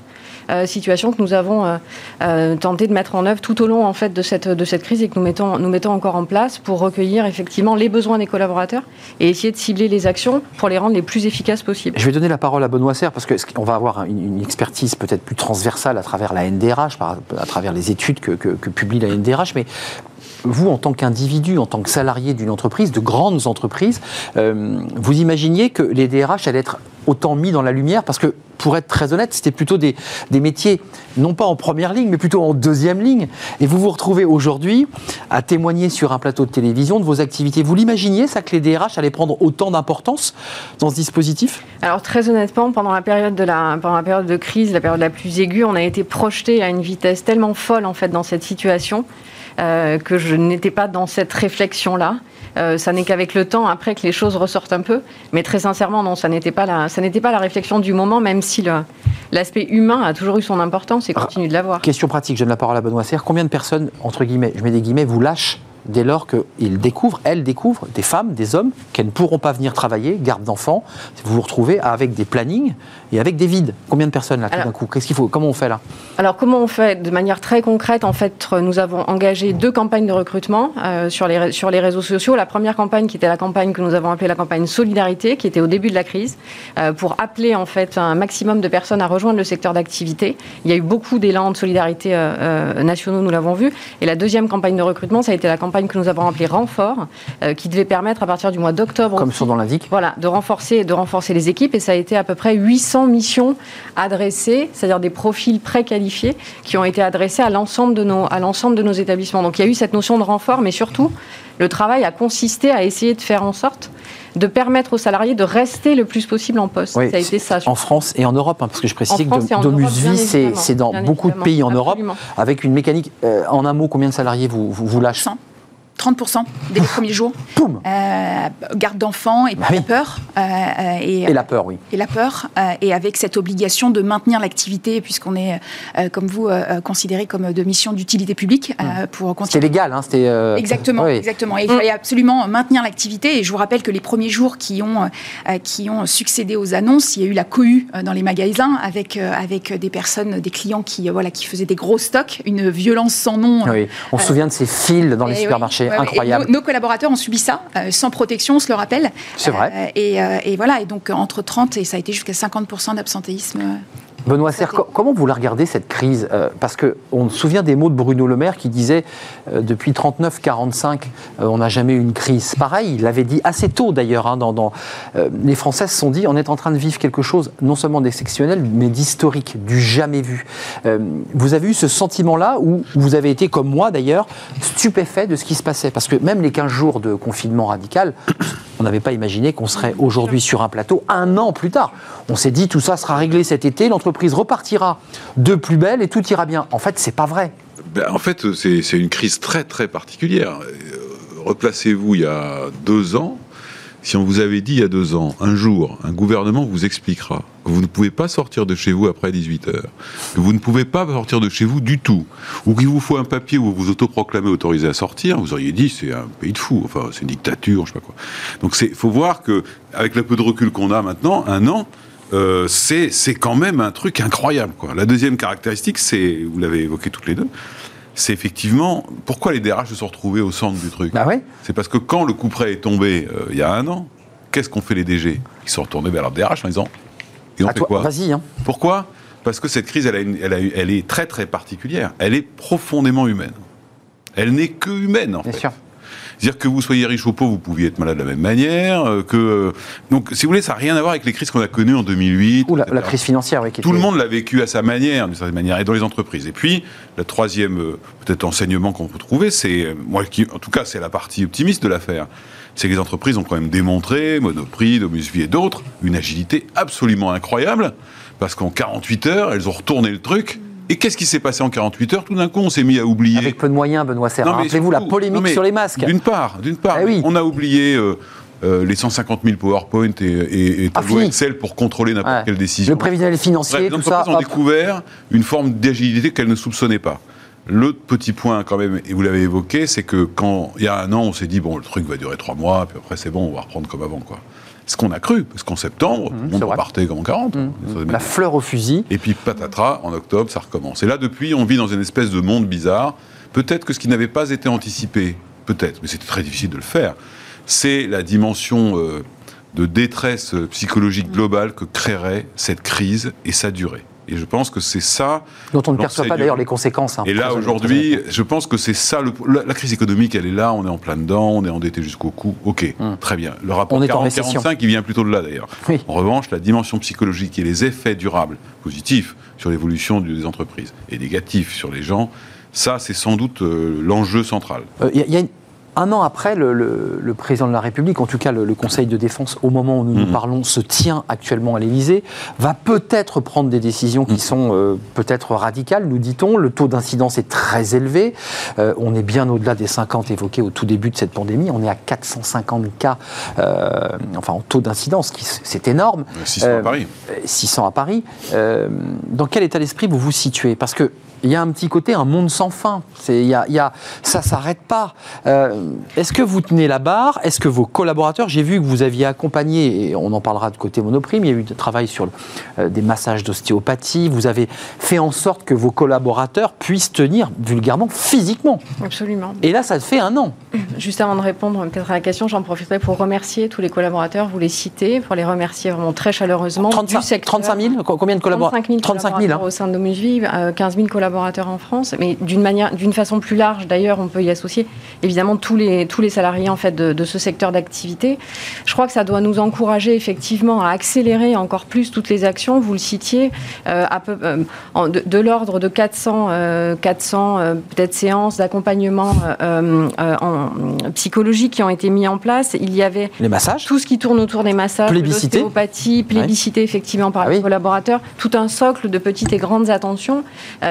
euh, situation que nous avons euh, euh, tenté de mettre en œuvre tout au long en fait de cette de cette crise et que nous mettons nous mettons encore en place pour recueillir effectivement les besoins des collaborateurs et essayer de cibler les actions pour les rendre les plus efficaces possibles. Je vais donner la parole à Benoît Serre parce que on va avoir une, expertise peut-être plus transversale à travers la NDRH, à travers les études que, publie la NDRH, mais vous, en tant qu'individu, en tant que salarié d'une entreprise, de grandes entreprises, vous imaginiez que les DRH allaient être autant mis dans la lumière Parce que, pour être très honnête, c'était plutôt des, des, métiers, non pas en première ligne, mais plutôt en deuxième ligne. Et vous vous retrouvez aujourd'hui à témoigner sur un plateau de télévision de vos activités. Vous l'imaginiez, ça, que les DRH allaient prendre autant d'importance dans ce dispositif? Alors, très honnêtement, pendant la, période de la, pendant la période de crise, la période la plus aiguë, on a été projeté à une vitesse tellement folle, en fait, dans cette situation euh, que je n'étais pas dans cette réflexion-là. Euh, ça n'est qu'avec le temps, après, que les choses ressortent un peu. Mais très sincèrement, non, ça n'était pas la, ça n'était pas la réflexion du moment, même si l'aspect humain a toujours eu son importance et continue de l'avoir. Question pratique, je donne la parole à Benoît Serre. Combien de personnes, entre guillemets, je mets des guillemets, vous lâchent dès lors qu'ils découvrent, elles découvrent, des femmes, des hommes, qu'elles ne pourront pas venir travailler, garde d'enfants. Vous vous retrouvez avec des plannings et avec des vides. Combien de personnes là tout d'un coup Qu'est-ce qu'il faut Comment on fait là Alors comment on fait De manière très concrète, en fait, nous avons engagé deux campagnes de recrutement euh, sur, les, sur les réseaux sociaux. La première campagne qui était la campagne que nous avons appelée la campagne Solidarité, qui était au début de la crise, euh, pour appeler en fait un maximum de personnes à rejoindre le secteur d'activité. Il y a eu beaucoup d'élan de solidarité euh, nationaux, nous l'avons vu. Et la deuxième campagne de recrutement, ça a été la campagne que nous avons appelée Renfort, qui devait permettre à partir du mois d'octobre. Comme son nom l'indique. Voilà, de renforcer, de renforcer les équipes. Et ça a été à peu près 800 missions adressées, c'est-à-dire des profils préqualifiés qui ont été adressés à l'ensemble de nos, à l'ensemble de nos établissements. Donc il y a eu cette notion de renfort, mais surtout, le travail a consisté à essayer de faire en sorte de permettre aux salariés de rester le plus possible en poste. ça a été ça. En France et en Europe, hein, parce que je précise que Domus Vie, c'est dans beaucoup de pays en Europe, avec une mécanique. Euh, en un mot, combien de salariés vous, vous, vous lâchez? 30% dès les premiers jours. Poum euh, Garde d'enfants et bah la peur. Euh, et, la peur, oui. Et la peur. Euh, et avec cette obligation de maintenir l'activité, puisqu'on est, comme vous, considéré comme de mission d'utilité publique. Mmh. pour C'était légal, hein, c'était... Exactement, exactement. Et il fallait absolument maintenir l'activité. Et je vous rappelle que les premiers jours qui ont, qui ont succédé aux annonces, il y a eu la cohue dans les magasins avec, avec des personnes, des clients qui, voilà, qui faisaient des gros stocks, une violence sans nom. Oui. On se souvient de ces fils dans les supermarchés incroyable. Nos, collaborateurs ont subi ça, euh, sans protection, on se le rappelle. C'est vrai. Euh, euh, et, voilà, et donc entre 30 et ça a été jusqu'à 50% d'absentéisme. Benoît Serre, comment vous la regardez cette crise euh, Parce qu'on se souvient des mots de Bruno Le Maire qui disait euh, depuis 39-45, euh, on n'a jamais eu une crise. Pareil, il l'avait dit assez tôt d'ailleurs. Hein, dans, les Français se sont dit on est en train de vivre quelque chose non seulement d'exceptionnel, mais d'historique, du jamais vu. vous avez eu ce sentiment-là où vous avez été, comme moi d'ailleurs, stupéfait de ce qui se passait? Parce que même les 15 jours de confinement radical, on n'avait pas imaginé qu'on serait aujourd'hui sur un plateau un an plus tard. On s'est dit tout ça sera réglé cet été, l'entreprise repartira de plus belle et tout ira bien. En fait, c'est pas vrai. Ben, en fait, c'est une crise très très particulière. Euh, replacez-vous il y a deux ans, si on vous avait dit il y a deux ans, un jour, un gouvernement vous expliquera que vous ne pouvez pas sortir de chez vous après 18 heures, que vous ne pouvez pas sortir de chez vous du tout, ou qu'il vous faut un papier où vous vous autoproclamez autorisé à sortir, vous auriez dit c'est un pays de fous, enfin c'est une dictature, je sais pas quoi. Donc il faut voir que avec le peu de recul qu'on a maintenant, un an, euh, c'est quand même un truc incroyable. Quoi. La deuxième caractéristique, c'est, vous l'avez évoqué toutes les deux, c'est effectivement pourquoi les DRH se sont retrouvés au centre du truc? Bah c'est parce que quand le coup près est tombé euh, il y a un an, qu'est-ce qu'ont fait les DG Ils sont retournés vers leur DRH en disant Ils ont fait quoi? Vas-y. Hein. Pourquoi? Parce que cette crise, elle, elle, est très très particulière. Elle est profondément humaine. Elle n'est que humaine en Bien fait. Sûr. C'est-à-dire que vous soyez riche ou pauvre, vous pouviez être malade de la même manière. Euh, que euh, donc, si vous voulez, ça n'a rien à voir avec les crises qu'on a connues en 2008. Ou la, crise financière, oui. Tout le monde l'a vécu à sa manière, d'une certaine manière, et dans les entreprises. Et puis, le troisième euh, peut-être enseignement qu'on peut trouver, c'est moi, qui, en tout cas, c'est la partie optimiste de l'affaire c'est que les entreprises ont quand même démontré, Monoprix, Domusvie et d'autres, une agilité absolument incroyable, parce qu'en 48 heures, elles ont retourné le truc, et qu'est-ce qui s'est passé en 48 heures? Tout d'un coup, on s'est mis à oublier. Avec peu de moyens, Benoît Serra. Rappelez-vous la polémique sur les masques. D'une part, d'une part, eh on a oublié. Euh, euh, les 150 000 PowerPoint et, et, et ah, Excel pour contrôler n'importe quelle décision. Le prévisionnel financier, tout ça. Les ont découvert une forme d'agilité qu'elles ne soupçonnaient pas. L'autre petit point, quand même, et vous l'avez évoqué, c'est que quand il y a un an, on s'est dit bon, le truc va durer trois mois, puis après c'est bon, on va reprendre comme avant, quoi ce qu'on a cru, parce qu'en septembre, mmh, on repartait comme en 40. Mmh. La fleur au fusil. Et puis patatras, en octobre, ça recommence. Et là, depuis, on vit dans une espèce de monde bizarre. Peut-être que ce qui n'avait pas été anticipé, peut-être, mais c'était très difficile de le faire, c'est la dimension euh, de détresse psychologique globale que créerait cette crise et sa durée. Et je pense que c'est ça. Dont on ne perçoit pas d'ailleurs les conséquences. Hein, et là, aujourd'hui, je pense que c'est ça. la, crise économique, elle est là, on est en plein dedans, on est endetté jusqu'au cou. Ok, hum. très bien. Le rapport 40-45, il vient plutôt de là d'ailleurs. En revanche, la dimension psychologique et les effets durables, positifs, sur l'évolution des entreprises et négatifs sur les gens, ça, c'est sans doute euh, l'enjeu central. Il euh, y, a un an après, le, le- le président de la République, en tout cas le, le Conseil de défense, au moment où nous nous parlons, se tient actuellement à l'Élysée, va peut-être prendre des décisions qui sont euh, peut-être radicales, nous dit-on. Le taux d'incidence est très élevé. Euh, on est bien au-delà des 50 évoqués au tout début de cette pandémie. On est à 450 cas, euh, enfin en taux d'incidence, qui- c'est énorme. 600 à Paris. euh, 600 à Paris. Dans quel état d'esprit vous vous situez? Parce que il y a un petit côté, un monde sans fin. C'est, il y a, il y a- ça s'arrête pas. Euh, est-ce que vous tenez la barre? Est-ce que vos collaborateurs, j'ai vu que vous aviez accompagné, et on en parlera de côté Monoprime, il y a eu du travail sur euh, des massages d'ostéopathie, vous avez fait en sorte que vos collaborateurs puissent tenir vulgairement, physiquement. Absolument. Et là, ça fait un an. Juste avant de répondre peut-être à la question, j'en profiterai pour remercier tous les collaborateurs, vous les citez, pour les remercier vraiment très chaleureusement 35, du secteur. 35 000 Co- Combien de collaborateurs 35 000 35 000, collaborateurs hein. au sein de euh, 15 000 collaborateurs en France, mais d'une manière, d'une façon plus large d'ailleurs, on peut y associer évidemment tous les tous les salariés en fait de, de ce secteur d'activité. Je crois que ça doit nous encourager effectivement à accélérer encore plus toutes les actions. Vous le citiez, euh, à peu, euh, en- de, de l'ordre de 400 euh, 400 euh, peut-être séances d'accompagnement en psychologique qui ont été mis en place. Il y avait Les massages tout ce qui tourne autour des massages, Plébiscité. l'ostéopathie, plébiscité effectivement par Ah les collaborateurs, tout un socle de petites et grandes attentions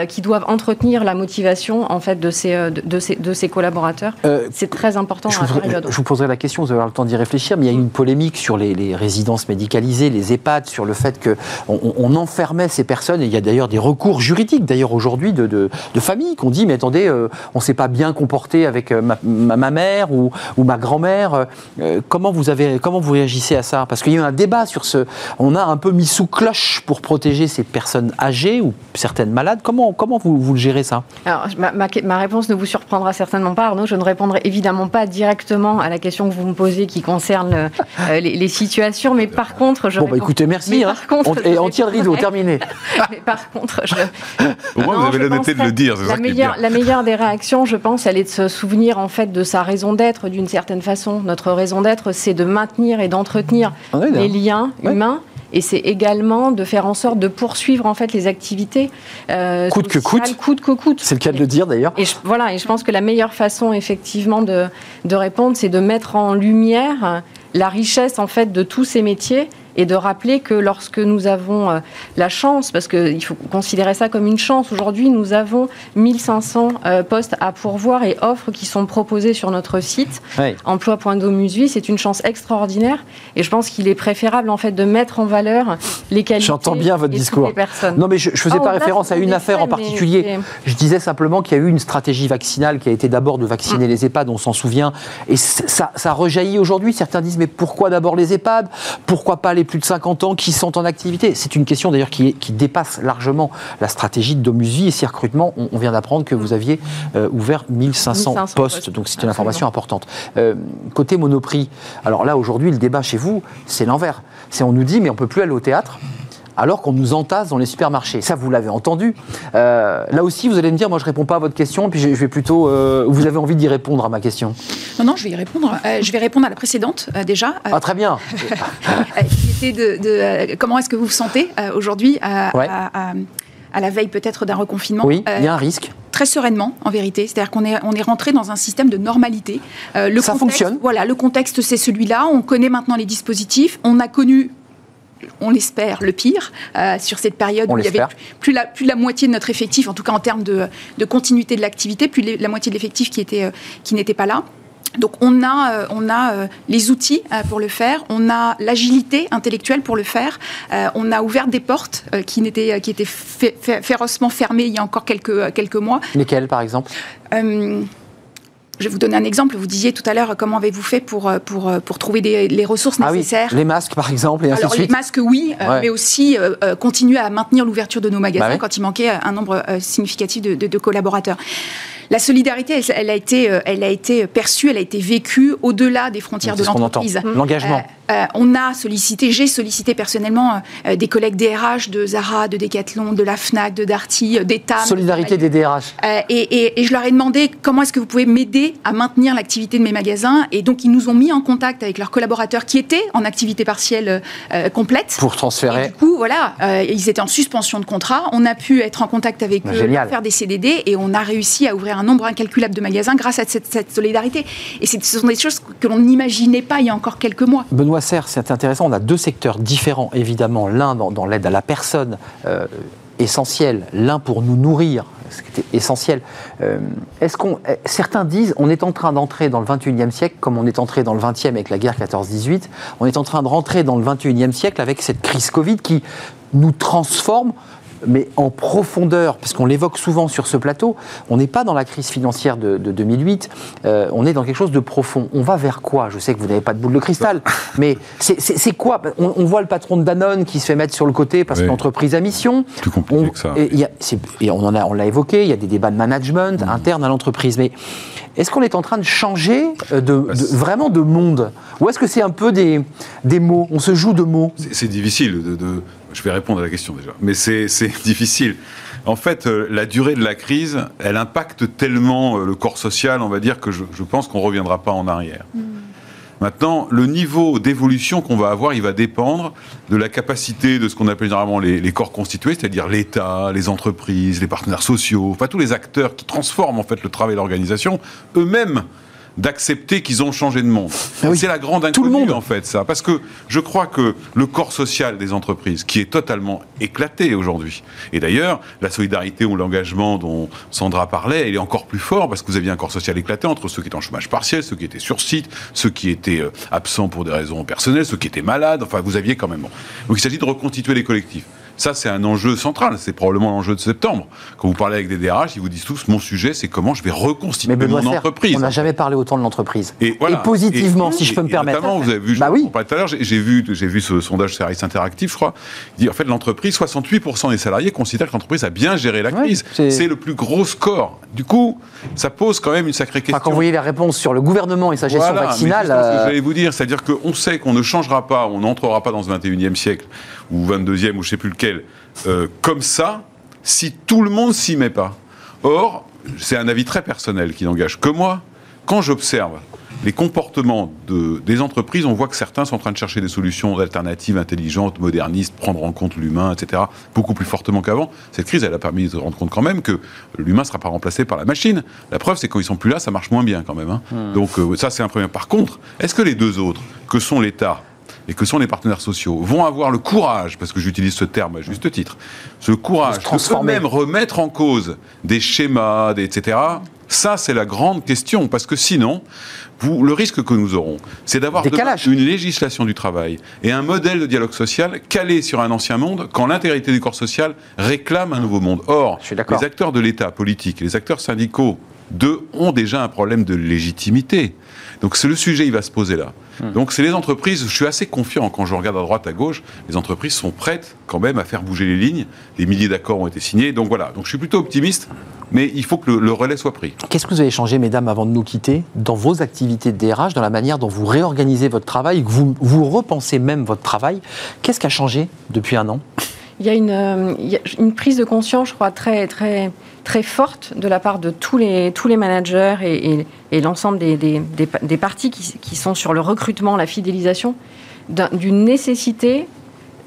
qui doivent entretenir la motivation en fait de ces, euh, de, de ces, de ces collaborateurs. Euh, C'est très important Je à la vous, je vous poserai la question, vous avoir le temps d'y réfléchir, mais il y a eu une polémique sur les, les résidences médicalisées, les EHPAD, sur le fait qu'on on, on enfermait ces personnes, et il y a d'ailleurs des recours juridiques, d'ailleurs aujourd'hui, de, de, de familles qui ont dit, mais attendez, euh, on ne s'est pas bien comporté avec ma, ma- ma mère ou, ou ma grand-mère. Euh, comment, vous avez, comment vous réagissez à ça? Parce qu'il y a eu un débat sur ce... On a un peu mis sous cloche pour protéger ces personnes âgées ou certaines malades. Comment, comment vous, vous le gérez ça Alors, ma, ma- ma réponse ne vous surprendra certainement pas, Arnaud. Je ne répondrai évidemment pas directement à la question que vous me posez qui concerne euh, les, les situations, mais par contre, je Bon, bah écoutez, merci. Hein. par contre, on, et on tire le rideau, terminé. mais par contre, je, Au moins, Non, vous avez l'honnêteté de le dire, c'est la ça meilleure. La meilleure des réactions, je pense, elle est de se souvenir en fait de sa raison d'être d'une certaine façon. Notre raison d'être, c'est de maintenir et d'entretenir Ah oui, les là. liens Ouais. humains. Et c'est également de faire en sorte de poursuivre en fait les activités euh, Coûte que sociales, coûte. coûte que coûte. C'est le cas de le dire d'ailleurs. Et je, voilà, et je pense que la meilleure façon effectivement de, de répondre, c'est de mettre en lumière la richesse en fait de tous ces métiers et de rappeler que lorsque nous avons euh, la chance, parce qu'il faut considérer ça comme une chance, aujourd'hui nous avons 1500 euh, postes à pourvoir et offres qui sont proposées sur notre site Ouais. emploi.domusvie, c'est une chance extraordinaire et je pense qu'il est préférable en fait de mettre en valeur les qualités J'entends bien votre et discours. les personnes. Non, mais je ne faisais Ah, pas référence ce à une affaire en faits, particulier. Je disais simplement qu'il y a eu une stratégie vaccinale qui a été d'abord de vacciner Mm. les EHPAD, on s'en souvient. Et ça, ça rejaillit aujourd'hui. Certains disent, mais pourquoi d'abord les EHPAD? Pourquoi pas les plus de 50 ans qui sont en activité? C'est une question d'ailleurs qui, dépasse largement la stratégie de Domusvie et ses recrutements. On, on vient d'apprendre que vous aviez euh, ouvert 1500, 1500 postes, postes. donc c'est une information importante. Euh, côté Monoprix, alors là aujourd'hui, le débat chez vous, c'est l'envers. C'est on nous dit, mais on peut plus aller au théâtre alors qu'on nous entasse dans les supermarchés. Ça, vous l'avez entendu. Euh, là aussi, vous allez me dire, moi, je réponds pas à votre question, puis je vais plutôt. euh, vous avez envie d'y répondre à ma question. Non, non, je vais y répondre. Euh, je vais répondre à la précédente déjà. Ah, très bien. qui était de, de, comment est-ce que vous vous sentez aujourd'hui à, Ouais. à- à- à la veille peut-être d'un reconfinement Oui, il y a un risque. très sereinement, en vérité. C'est-à-dire qu'on est, on est rentré dans un système de normalité. Euh, le Ça contexte- fonctionne. Voilà, le contexte, c'est celui-là. On connaît maintenant les dispositifs. On a connu. On l'espère, le pire, euh, sur cette période On où il y avait plus la, plus la moitié de notre effectif, en tout cas en termes de, de continuité de l'activité, plus la moitié de l'effectif qui, était, euh, qui n'était pas là. Donc on a, euh, on a les outils pour le faire, on a l'agilité intellectuelle pour le faire, on a ouvert des portes qui, n'étaient, qui étaient fé- fé- férocement fermées il y a encore quelques, quelques mois. Lesquels, par exemple? Euh, je vais vous donner un exemple. Vous disiez tout à l'heure comment avez-vous fait pour, euh, pour, euh, pour trouver des, les ressources Ah oui, nécessaires les masques, par exemple, et ainsi alors de les suite. masques, oui, euh, Ouais. mais aussi euh, euh, continuer à maintenir l'ouverture de nos magasins Bah quand il manquait un nombre euh, significatif de, de- de collaborateurs. La solidarité, elle, elle a été, euh, elle a été perçue, elle a été vécue au-delà des frontières de l'entreprise. L'engagement. Euh, euh, on a sollicité, j'ai sollicité personnellement euh, des collègues DRH de Zara, de Decathlon, de la Fnac, de Darty, euh, d'Etam. Solidarité des DRH. Euh, et, et- et je leur ai demandé comment est-ce que vous pouvez m'aider à maintenir l'activité de mes magasins. Et donc, ils nous ont mis en contact avec leurs collaborateurs qui étaient en activité partielle euh, complète. Pour Et transférer. du coup, voilà, euh, ils étaient en suspension de contrat. On a pu être en contact avec eux, Génial. faire des CDD, et on a réussi à ouvrir un nombre incalculable de magasins grâce à cette, cette solidarité. Et ce sont des choses que l'on n'imaginait pas il y a encore quelques mois. Benoît C'est intéressant. On a deux secteurs différents, évidemment. L'un dans, l'aide à la personne, euh, essentiel. L'un pour nous nourrir, ce qui était essentiel. Euh, Est-ce qu'on, eh, certains disent, on est en train d'entrer dans le 21e siècle, comme on est entré dans le 20e avec la guerre 14-18. On est en train de rentrer dans le 21e siècle avec cette crise Covid qui nous transforme mais en profondeur, parce qu'on l'évoque souvent sur ce plateau, on n'est pas dans la crise financière de, de 2008, euh, on est dans quelque chose de profond. On va vers quoi? Je sais que vous n'avez pas de boule de cristal, mais c'est- quoi? On, on voit le patron de Danone qui se fait mettre sur le côté parce Oui. que l'entreprise a mission. Plus compliqué On- que ça. et il y a- c'est- et on l'a évoqué, il y a des débats de management interne à l'entreprise, mais est-ce qu'on est en train de changer euh, de, Bah, de- vraiment de monde? Ou est-ce que c'est un peu des, des mots? On se joue de mots? C'est c'est difficile de, de- Je vais répondre à la question déjà, mais c'est difficile. En fait, euh, la durée de la crise, elle impacte tellement euh, le corps social, on va dire, que je, je pense qu'on ne reviendra pas en arrière. Maintenant, le niveau d'évolution qu'on va avoir, il va dépendre de la capacité de ce qu'on appelle généralement les, les corps constitués, c'est-à-dire l'État, les entreprises, les partenaires sociaux, enfin tous les acteurs qui transforment en fait le travail et l'organisation, eux-mêmes d'accepter qu'ils ont changé de monde. Ah oui. C'est la grande Tout le inconnue monde. en fait ça, parce que je crois que le corps social des entreprises, qui est totalement éclaté aujourd'hui, et d'ailleurs la solidarité ou l'engagement dont Sandra parlait, il est encore plus fort parce que vous aviez un corps social éclaté entre ceux qui étaient en chômage partiel, ceux qui étaient sur site, ceux qui étaient euh, absents pour des raisons personnelles, ceux qui étaient malades, enfin vous aviez quand même. Donc il s'agit de reconstituer les collectifs. Ça, c'est un enjeu central. C'est probablement l'enjeu de septembre. Quand vous parlez avec des DRH, ils vous disent tous mon sujet, c'est comment je vais reconstituer Mais mon entreprise. on n'a jamais parlé autant de l'entreprise. Et, voilà. positivement, Et- si je peux et- me et permettre. Notamment, vous avez vu, Bah oui. tout à l'heure, j'ai vu, vu ce sondage Service Interactif, je crois. Il dit en fait l'entreprise, 68% des salariés considèrent que l'entreprise a bien géré la crise. c'est- c'est le plus gros score. Du coup, ça pose quand même une sacrée question. Enfin, quand vous voyez les réponses sur le gouvernement et sa gestion Voilà, vaccinale, justement, ce que euh, j'allais vous dire, c'est-à-dire qu'on sait qu'on ne changera pas, on n'entrera pas dans ce 21e siècle, ou 22e, ou je sais plus lequel, euh, comme ça, si tout le monde s'y met pas. Or, c'est un avis très personnel qui n'engage que moi. Quand j'observe les comportements de, des entreprises, on voit que certains sont en train de chercher des solutions alternatives, intelligentes, modernistes, prendre en compte l'humain, etc., beaucoup plus fortement qu'avant. Cette crise, elle a permis de se rendre compte quand même que l'humain ne sera pas remplacé par la machine. La preuve, c'est que quand ils sont plus là, ça marche moins bien quand même. hein. Donc euh, ça, c'est un premier. Par contre, est-ce que les deux autres, que sont l'État et que sont les partenaires sociaux, vont avoir le courage, parce que j'utilise ce terme à juste titre, ce courage De eux-mêmes remettre en cause des schémas, des, etc. Ça, c'est la grande question, parce que sinon, vous, le risque que nous aurons, c'est d'avoir une législation du travail et un modèle de dialogue social calé sur un ancien monde, quand l'intégrité du corps social réclame un nouveau monde. Or, les acteurs de l'État politique, les acteurs syndicaux, d'eux, ont déjà un problème de légitimité. Donc c'est le sujet, il va se poser là. Hmm. Donc c'est les entreprises, je suis assez confiant quand je regarde à droite, à gauche, les entreprises sont prêtes quand même à faire bouger les lignes. Des milliers d'accords ont été signés, donc voilà. Donc je suis plutôt optimiste, mais il faut que le, le relais soit pris. Qu'est-ce que vous avez changé, mesdames, avant de nous quitter, dans vos activités de DRH, dans la manière dont vous réorganisez votre travail, que vous, vous repensez même votre travail? Qu'est-ce qui a changé depuis un an? Il y a une, euh, il y a une prise de conscience, je crois, très, très, très forte de la part de tous les, managers et, l'ensemble des, des, parties qui, qui sont sur le recrutement, la fidélisation, d'un- d'une nécessité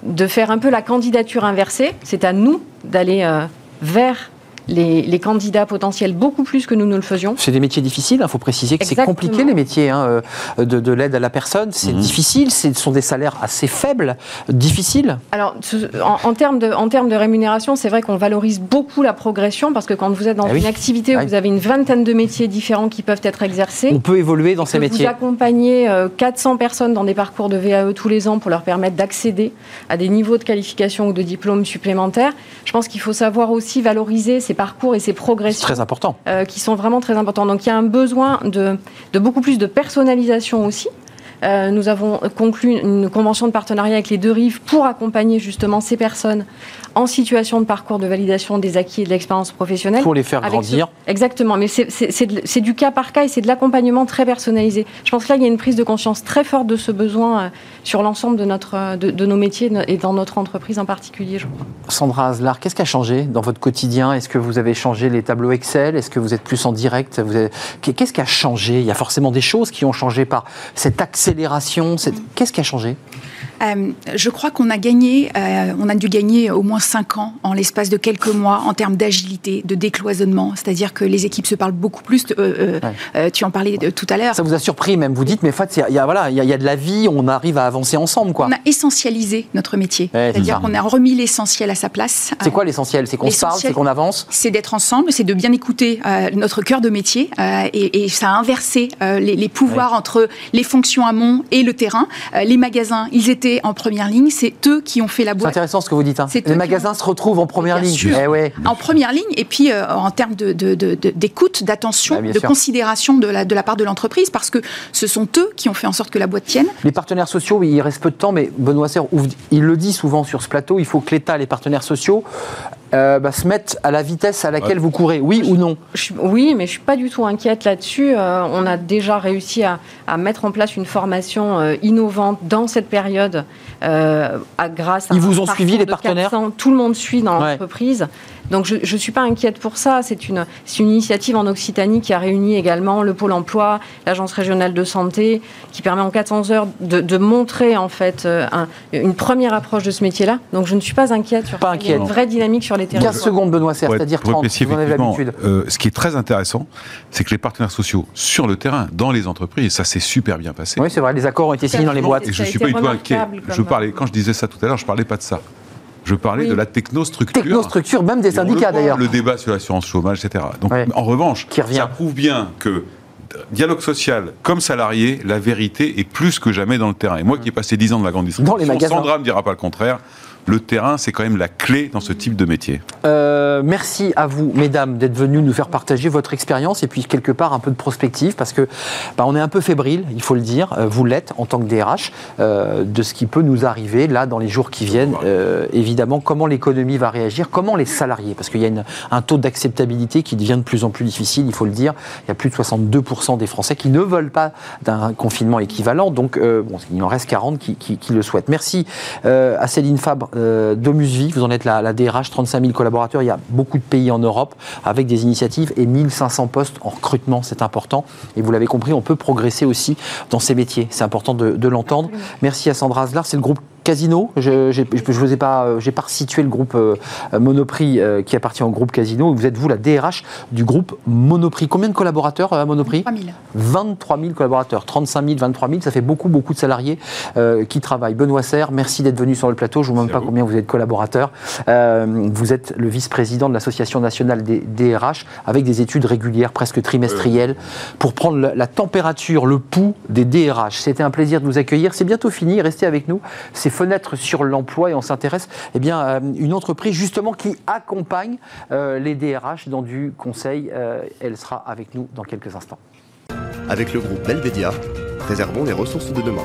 de faire un peu la candidature inversée. C'est à nous d'aller euh, vers les, les candidats potentiels beaucoup plus que nous ne le faisions. C'est des métiers difficiles, il faut préciser que c'est compliqué les métiers hein, euh, de, de l'aide à la personne. C'est Mhm. difficile, ce sont des salaires assez faibles, difficiles. Alors, en, en termes de, en termes de rémunération, c'est vrai qu'on valorise beaucoup la progression parce que quand vous êtes dans oui. une activité où Ah oui. vous avez une vingtaine de métiers différents qui peuvent être exercés, On peut évoluer dans ces que métiers. Vous accompagnez euh, 400 personnes dans des parcours de VAE tous les ans pour leur permettre d'accéder à des niveaux de qualification ou de diplômes supplémentaires. Je pense qu'il faut savoir aussi valoriser ces parcours et ces progressions très important. euh, qui sont vraiment très importants. Donc il y a un besoin de, de beaucoup plus de personnalisation aussi. Euh, nous avons conclu une convention de partenariat avec les deux rives pour accompagner justement ces personnes en situation de parcours de validation des acquis et de l'expérience professionnelle. Pour les faire grandir. ce- Exactement, mais c'est- du cas par cas et c'est de l'accompagnement très personnalisé. Je pense que là, il y a une prise de conscience très forte de ce besoin euh, sur l'ensemble de, notre, euh, de, de nos métiers et dans notre entreprise en particulier, je crois. Sandra Azlar, qu'est-ce qui a changé dans votre quotidien? Est-ce que vous avez changé les tableaux Excel? Est-ce que vous êtes plus en direct? Avez- Qu'est-ce qui a changé? Il y a forcément des choses qui ont changé par cette accélération. cette- Qu'est-ce qui a changé? Euh, je crois qu'on a gagné, euh, on a dû gagner au moins 5 ans en l'espace de quelques mois en termes d'agilité, de décloisonnement. C'est-à-dire que les équipes se parlent beaucoup plus. euh, euh, Ouais. tu en parlais tout à l'heure. Ça vous a surpris même Vous dites, mais en fait, il y a- y, a, voilà, il y a- il y a de la vie, on arrive à avancer ensemble. quoi. On a essentialisé notre métier. Ouais, C'est-à-dire qu'on a remis l'essentiel à sa place. C'est quoi l'essentiel? C'est qu'on se parle, c'est qu'on avance? c'est d'être ensemble, c'est de bien écouter notre cœur de métier et, et ça a inversé les, les pouvoirs entre les fonctions amont et le terrain. Les magasins, ils étaient en première ligne, c'est eux qui ont fait la C'est boîte. intéressant ce que vous dites. hein. C'est Les magasins se retrouvent en première Bien ligne. sûr. Eh ouais. En première ligne, et puis euh, en termes de- de- de- de- d'écoute, d'attention, Ah, de considération de la, de la part de l'entreprise, parce que ce sont eux qui ont fait en sorte que la boîte tienne. Les partenaires sociaux, il reste peu de temps, mais Benoît Serre, il le dit souvent sur ce plateau, il faut que l'État, les partenaires sociaux, euh, bah, se mettent à la vitesse à laquelle vous courez, oui ou non? Je oui, mais je suis pas du tout inquiète là-dessus. Euh, on a déjà réussi à, à mettre en place une formation euh, innovante dans cette période, à- grâce à Ils vous ont suivi, les partenaires? 400. Tout le monde suit dans Ouais. l'entreprise. Donc je ne suis pas inquiète pour ça. C'est une, c'est une initiative en Occitanie qui a réuni également le Pôle Emploi, l'Agence régionale de santé, qui permet en 400 heures de, de montrer en fait euh, un- une première approche de ce métier-là. Donc je ne suis pas inquiète. Sur Pas ça. Il y a une inquiète. vraie dynamique sur les 15 territoires. secondes, Benoît Serre, c'est-à-dire pour être 30, précis, vous en avez l'habitude. euh, ce qui est très intéressant, c'est que les partenaires sociaux sur le terrain, dans les entreprises, ça s'est super bien passé. Oui, c'est vrai, les accords ont été signés dans les boîtes. Et je ne suis pas du tout inquiet. Je parlais, quand je disais ça tout à l'heure, je parlais pas de ça. Je parlais Oui. de la technostructure. Technostructure, même des syndicats d'ailleurs. Le débat sur l'assurance chômage, etc. Donc, Ouais. en revanche, Qui ça prouve bien que dialogue social comme salarié, la vérité est plus que jamais dans le terrain. Et moi qui ai passé 10 ans de la grande distribution. Sandra me dira pas le contraire, le terrain, c'est quand même la clé dans ce type de métier. Euh, merci à vous, mesdames, d'être venues nous faire partager votre expérience et puis quelque part un peu de prospective parce que bah, on est un peu fébrile, il faut le dire. Euh, Vous l'êtes en tant que DRH euh, de ce qui peut nous arriver là dans les jours qui viennent. Euh, évidemment, comment l'économie va réagir, comment les salariés, parce qu'il y a une- un taux d'acceptabilité qui devient de plus en plus difficile, il faut le dire. Il y a plus de 62% des Français qui ne veulent pas d'un confinement équivalent. Donc, bon, il en reste 40 qui, qui- qui le souhaitent. Merci à Céline Fabre euh, d'Omusvie. Vous en êtes la, la DRH, 35 000 collaborateurs. Il y a beaucoup de pays en Europe avec des initiatives et 1500 postes en recrutement. C'est important. Et vous l'avez compris, on peut progresser aussi dans ces métiers. C'est important de, de l'entendre. Merci à Sandra Aslar. C'est le groupe Casino. Je ne vous ai pas, euh, j'ai pas situé le groupe euh, Monoprix euh, qui appartient au groupe Casino. Vous êtes vous la DRH du groupe Monoprix. Combien de collaborateurs à Monoprix 3000. 23 000 collaborateurs, 35 000, 23 000, ça fait beaucoup, beaucoup de salariés qui travaillent. Benoît Serre, merci d'être venu sur le plateau. Je ne vous demande pas vous. combien vous êtes collaborateurs. Vous êtes le vice-président de l'Association nationale des DRH avec des études régulières, presque trimestrielles, pour prendre la, la température, le pouls des DRH. C'était un plaisir de vous accueillir. C'est bientôt fini. Restez avec nous. C'est Fenêtres sur l'emploi et on s'intéresse eh bien, à une entreprise justement qui accompagne euh, les DRH dans du conseil. Euh, elle sera avec nous dans quelques instants. Avec le groupe Belvedia, préservons les ressources de demain.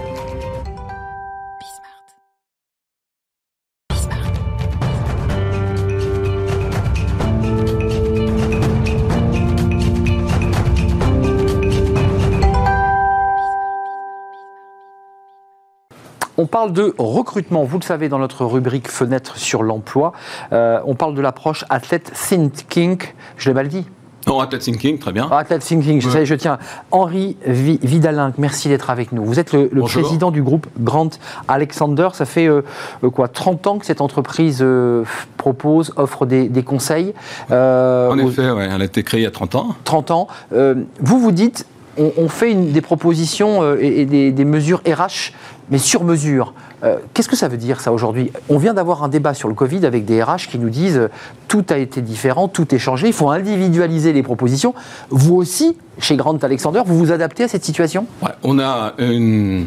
On parle de recrutement, vous le savez, dans notre rubrique Fenêtre sur l'emploi. Euh, on parle de l'approche Athlete Thinking. Je l'ai mal dit Non, Athlete Thinking, très bien. Ah, Athlete Thinking, je, Ouais. sais, je tiens. Henri Vi- Vidalin, merci d'être avec nous. Vous êtes le, président du groupe Grant Alexander. Ça fait euh, euh, quoi 30 ans que cette entreprise euh, propose, offre des, des conseils. Euh, En aux- effet, ouais, elle a été créée il y a 30 ans. 30 ans. Vous vous dites, on, on fait une- des propositions et, et des, des mesures RH, mais sur mesure. Euh, Qu'est-ce que ça veut dire ça aujourd'hui? On vient d'avoir un débat sur le Covid avec des RH qui nous disent euh, tout a été différent, tout est changé, il faut individualiser les propositions. Vous aussi, chez Grant Alexander, vous vous adaptez à cette situation? On a une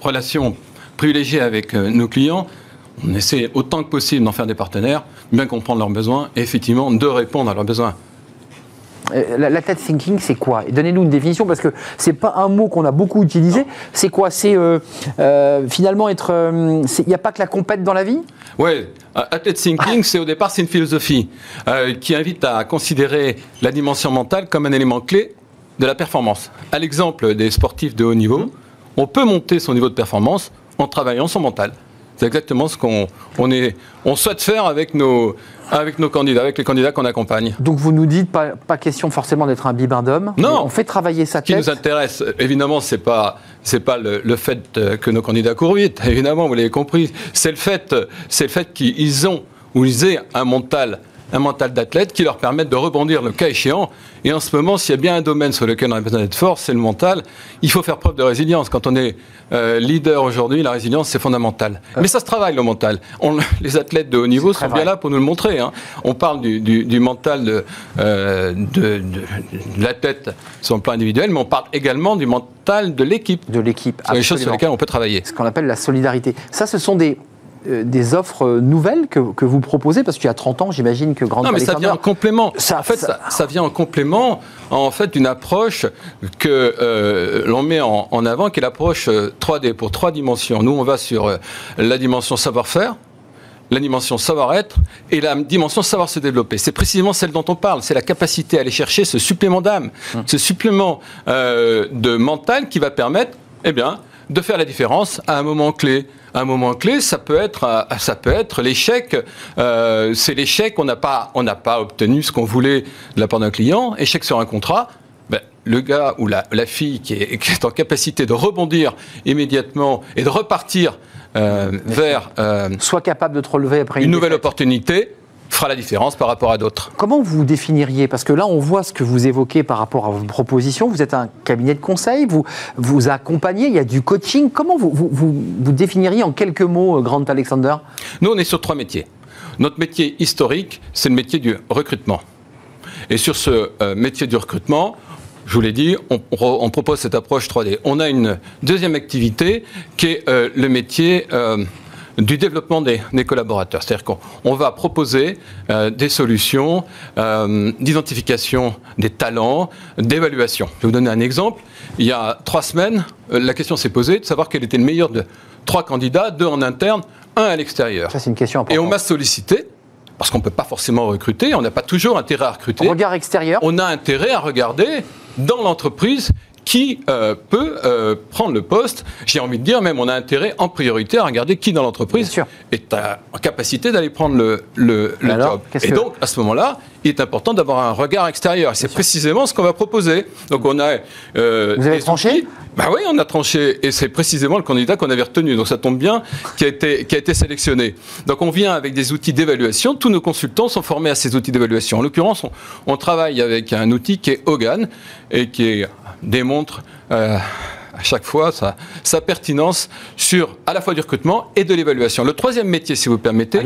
relation privilégiée avec euh, nos clients. On essaie autant que possible d'en faire des partenaires, bien comprendre leurs besoins et effectivement de répondre à leurs besoins. Euh, la, tête thinking, c'est quoi? Donnez-nous une définition parce que c'est pas un mot qu'on a beaucoup utilisé. C'est quoi? C'est euh, euh, finalement être. Il n'y a pas que la compète dans la vie? Ouais, Athlete Thinking, c'est au départ c'est une philosophie euh, qui invite à considérer la dimension mentale comme un élément clé de la performance. À l'exemple des sportifs de haut niveau, on peut monter son niveau de performance en travaillant son mental. C'est exactement ce qu'on on est, on souhaite faire avec nos, avec nos candidats, avec les candidats qu'on accompagne. Donc vous nous dites pas, pas question forcément d'être un bibin d'homme. Non. On fait travailler sa Ce qui tête. nous intéresse, évidemment, c'est pas c'est pas le, le fait euh, que nos candidats courent vite. Évidemment, vous l'avez compris. C'est le fait euh, c'est le fait qu'ils ont ou ils aient un mental un mental d'athlète qui leur permette de rebondir le cas échéant. Et en ce moment, s'il y a bien un domaine sur lequel on a besoin d'être fort, c'est le mental. Il faut faire preuve de résilience. Quand on est euh, leader aujourd'hui, la résilience, c'est fondamental. Mais ça se travaille, le mental. On- les athlètes de haut niveau sont bien vrai. là pour nous le montrer. hein. On parle du, du- du mental de, euh, de, de- de l'athlète sur le plan individuel, mais on parle également du mental de l'équipe. de l'équipe. Sont les choses sur absolument. lesquelles on peut travailler. Ce qu'on appelle la solidarité. Ça, ce sont des, des offres euh, nouvelles que, que vous proposez Parce qu'il y a 30 ans, j'imagine que Grande Non, mais ça vient en complément. Ça- en fait, ça- vient en complément, en fait, d'une approche que euh, l'on met en, en avant, qui est l'approche euh, 3D pour trois dimensions. Nous, on va sur euh, la dimension savoir-faire, la dimension savoir-être et la dimension savoir se développer. C'est précisément celle dont on parle. C'est la capacité à aller chercher ce supplément d'âme, ce supplément euh, de mental qui va permettre, eh bien, de faire la différence à un moment clé. Un moment clé, ça peut être, euh, ça peut être l'échec. euh, c'est l'échec. On n'a pas, on n'a pas obtenu ce qu'on voulait de la part d'un client. Échec sur un contrat. Ben, le gars ou la, la fille qui est, qui est en capacité de rebondir immédiatement et de repartir euh, vers euh, Soit capable de te relever après une, une nouvelle défaite. opportunité fera la différence par rapport à d'autres. Comment vous définiriez Parce que là, on voit ce que vous évoquez par rapport à vos propositions. Vous êtes un cabinet de conseil, vous vous accompagnez, il y a du coaching. Comment vous, vous, vous, vous définiriez en quelques mots, euh, Grant Alexander? Nous, on est sur trois métiers. Notre métier historique, c'est le métier du recrutement. Et sur ce euh, métier du recrutement, je vous l'ai dit, on, on- on propose cette approche 3D. On a une deuxième activité qui est euh, le métier euh, du développement des, des collaborateurs. C'est-à-dire qu'on on va proposer euh, des solutions euh, d'identification des talents, d'évaluation. Je vais vous donner un exemple. Il y a trois semaines, euh, la question s'est posée de savoir quel était le meilleur de trois candidats, deux en interne, un à l'extérieur. Ça, c'est une question importante. Et on m'a sollicité, parce qu'on ne peut pas forcément recruter, on n'a pas toujours intérêt à recruter. Regard extérieur. On a intérêt à regarder dans l'entreprise qui euh, peut euh, prendre le poste. J'ai envie de dire, même, on a intérêt en priorité à regarder qui dans l'entreprise est en capacité d'aller prendre le, le, le Alors, job. Et que- donc, à ce moment-là, il est important d'avoir un regard extérieur. C'est précisément ce qu'on va proposer. Donc, on a. euh, Vous avez tranché? Bah oui, on a tranché. Et c'est précisément le candidat qu'on avait retenu. Donc, ça tombe bien, qui a été, qui a été sélectionné. Donc, on vient avec des outils d'évaluation. Tous nos consultants sont formés à ces outils d'évaluation. En l'occurrence, on, on travaille avec un outil qui est Hogan et qui est- démontre. À chaque fois sa, sa pertinence sur à la fois du recrutement et de l'évaluation. Le troisième métier, si vous permettez,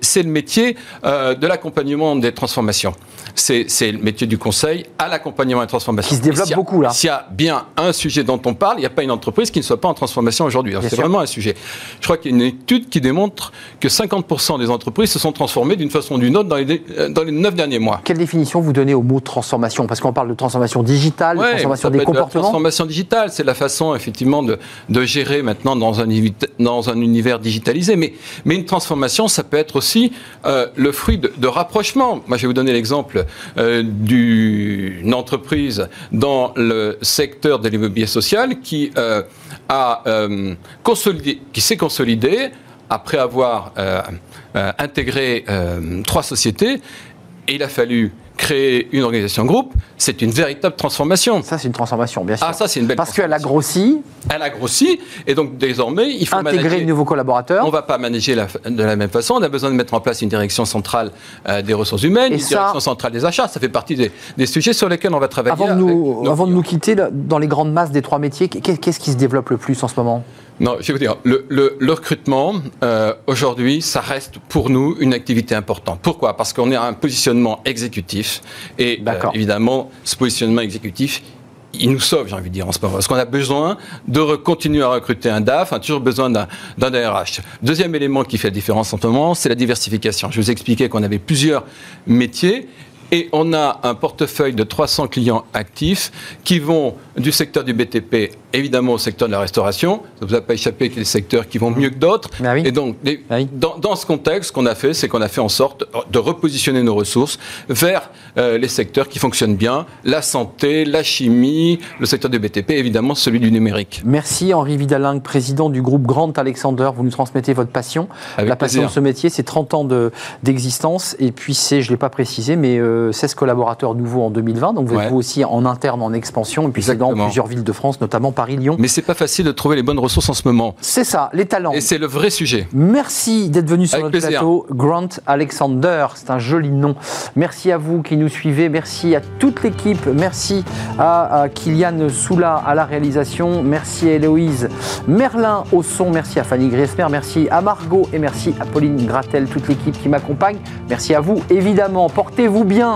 c'est le métier euh, de l'accompagnement des transformations. C'est le métier du conseil à l'accompagnement des transformations. Qui se développe a- beaucoup, là. S'il y a bien un sujet dont on parle, il n'y a pas une entreprise qui ne soit pas en transformation aujourd'hui. C'est vraiment un sujet. Je crois qu'il y a une étude qui démontre que 50% des entreprises se sont transformées d'une façon ou d'une autre dans les, euh, dans les 9 derniers mois. Quelle définition vous donnez au mot transformation? Parce qu'on parle de transformation digitale, de transformation des être de la comportements. transformation digitale, c'est la façon effectivement de, gérer maintenant dans un, univers digitalisé. Mais, une transformation, ça peut être aussi euh, le fruit de, rapprochement. Moi, je vais vous donner l'exemple euh, d'une entreprise dans le secteur de l'immobilier social qui euh, a consolidé, qui s'est consolidée après avoir intégré trois sociétés. Et il a fallu créer une organisation groupe. C'est une véritable transformation. Ça, c'est une transformation, bien sûr. Ah, ça, c'est une belle Parce qu'elle a grossi, Elle a grossi, et donc désormais, il faut intégré manager. de nouveaux collaborateurs. On ne va pas manager la- de la même façon. On a besoin de mettre en place une direction centrale euh, des ressources humaines, Et une ça- direction centrale des achats. Ça fait partie des, des sujets sur lesquels on va travailler. Avant de, nous, avant de nous quitter, dans les grandes masses des trois métiers, qu'est- qu'est-ce qui se développe le plus en ce moment? Non, je vais vous dire, le, le- le recrutement, euh, aujourd'hui, ça reste pour nous une activité importante. Pourquoi? Parce qu'on est à un positionnement exécutif. Et euh, évidemment, ce positionnement exécutif, il nous sauve, j'ai envie de dire, en ce moment. Parce qu'on a besoin de continuer à recruter un DAF, on a toujours besoin d'un d'un DRH. Deuxième élément qui fait la différence en ce moment, c'est la diversification. Je vous expliquais qu'on avait plusieurs métiers. Et on a un portefeuille de 300 clients actifs qui vont du secteur du BTP, évidemment, au secteur de la restauration. Ça ne vous a pas échappé qu'il y a des secteurs qui vont mieux que d'autres. Ah oui. Et donc, les- Ah oui. dans, dans ce contexte, ce qu'on a fait, c'est qu'on a fait en sorte de repositionner nos ressources vers euh, les secteurs qui fonctionnent bien, la santé, la chimie, le secteur du BTP, évidemment celui du numérique. Merci Henri Vidalingue, président du groupe Grant Alexander. Vous nous transmettez votre passion. Avec la passion plaisir. de ce métier, c'est 30 ans de- d'existence. et puis, c'est, je ne l'ai pas précisé, mais euh, 16 collaborateurs nouveaux en 2020. Donc, vous êtes Ouais. vous aussi en interne, en expansion. Et puis, c'est dans plusieurs villes de France, notamment Paris-Lyon. Mais c'est pas facile de trouver les bonnes ressources en ce moment. C'est ça, les talents. Et c'est le vrai sujet. Merci d'être venu sur Avec notre plaisir. plateau. Grant Alexander, c'est un joli nom. Merci à vous qui nous suivez. Merci à toute l'équipe. Merci à, à Kylian Soula à la réalisation. Merci à Héloïse Merlin au son. Merci à Fanny Griesmer. Merci à Margot et merci à Pauline Gratel, toute l'équipe qui m'accompagne. Merci à vous, évidemment. Portez-vous bien.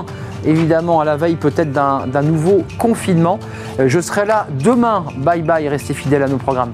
Évidemment, à la veille peut-être d'un nouveau confinement. Euh, Je serai là demain. Bye bye. Restez fidèles à nos programmes.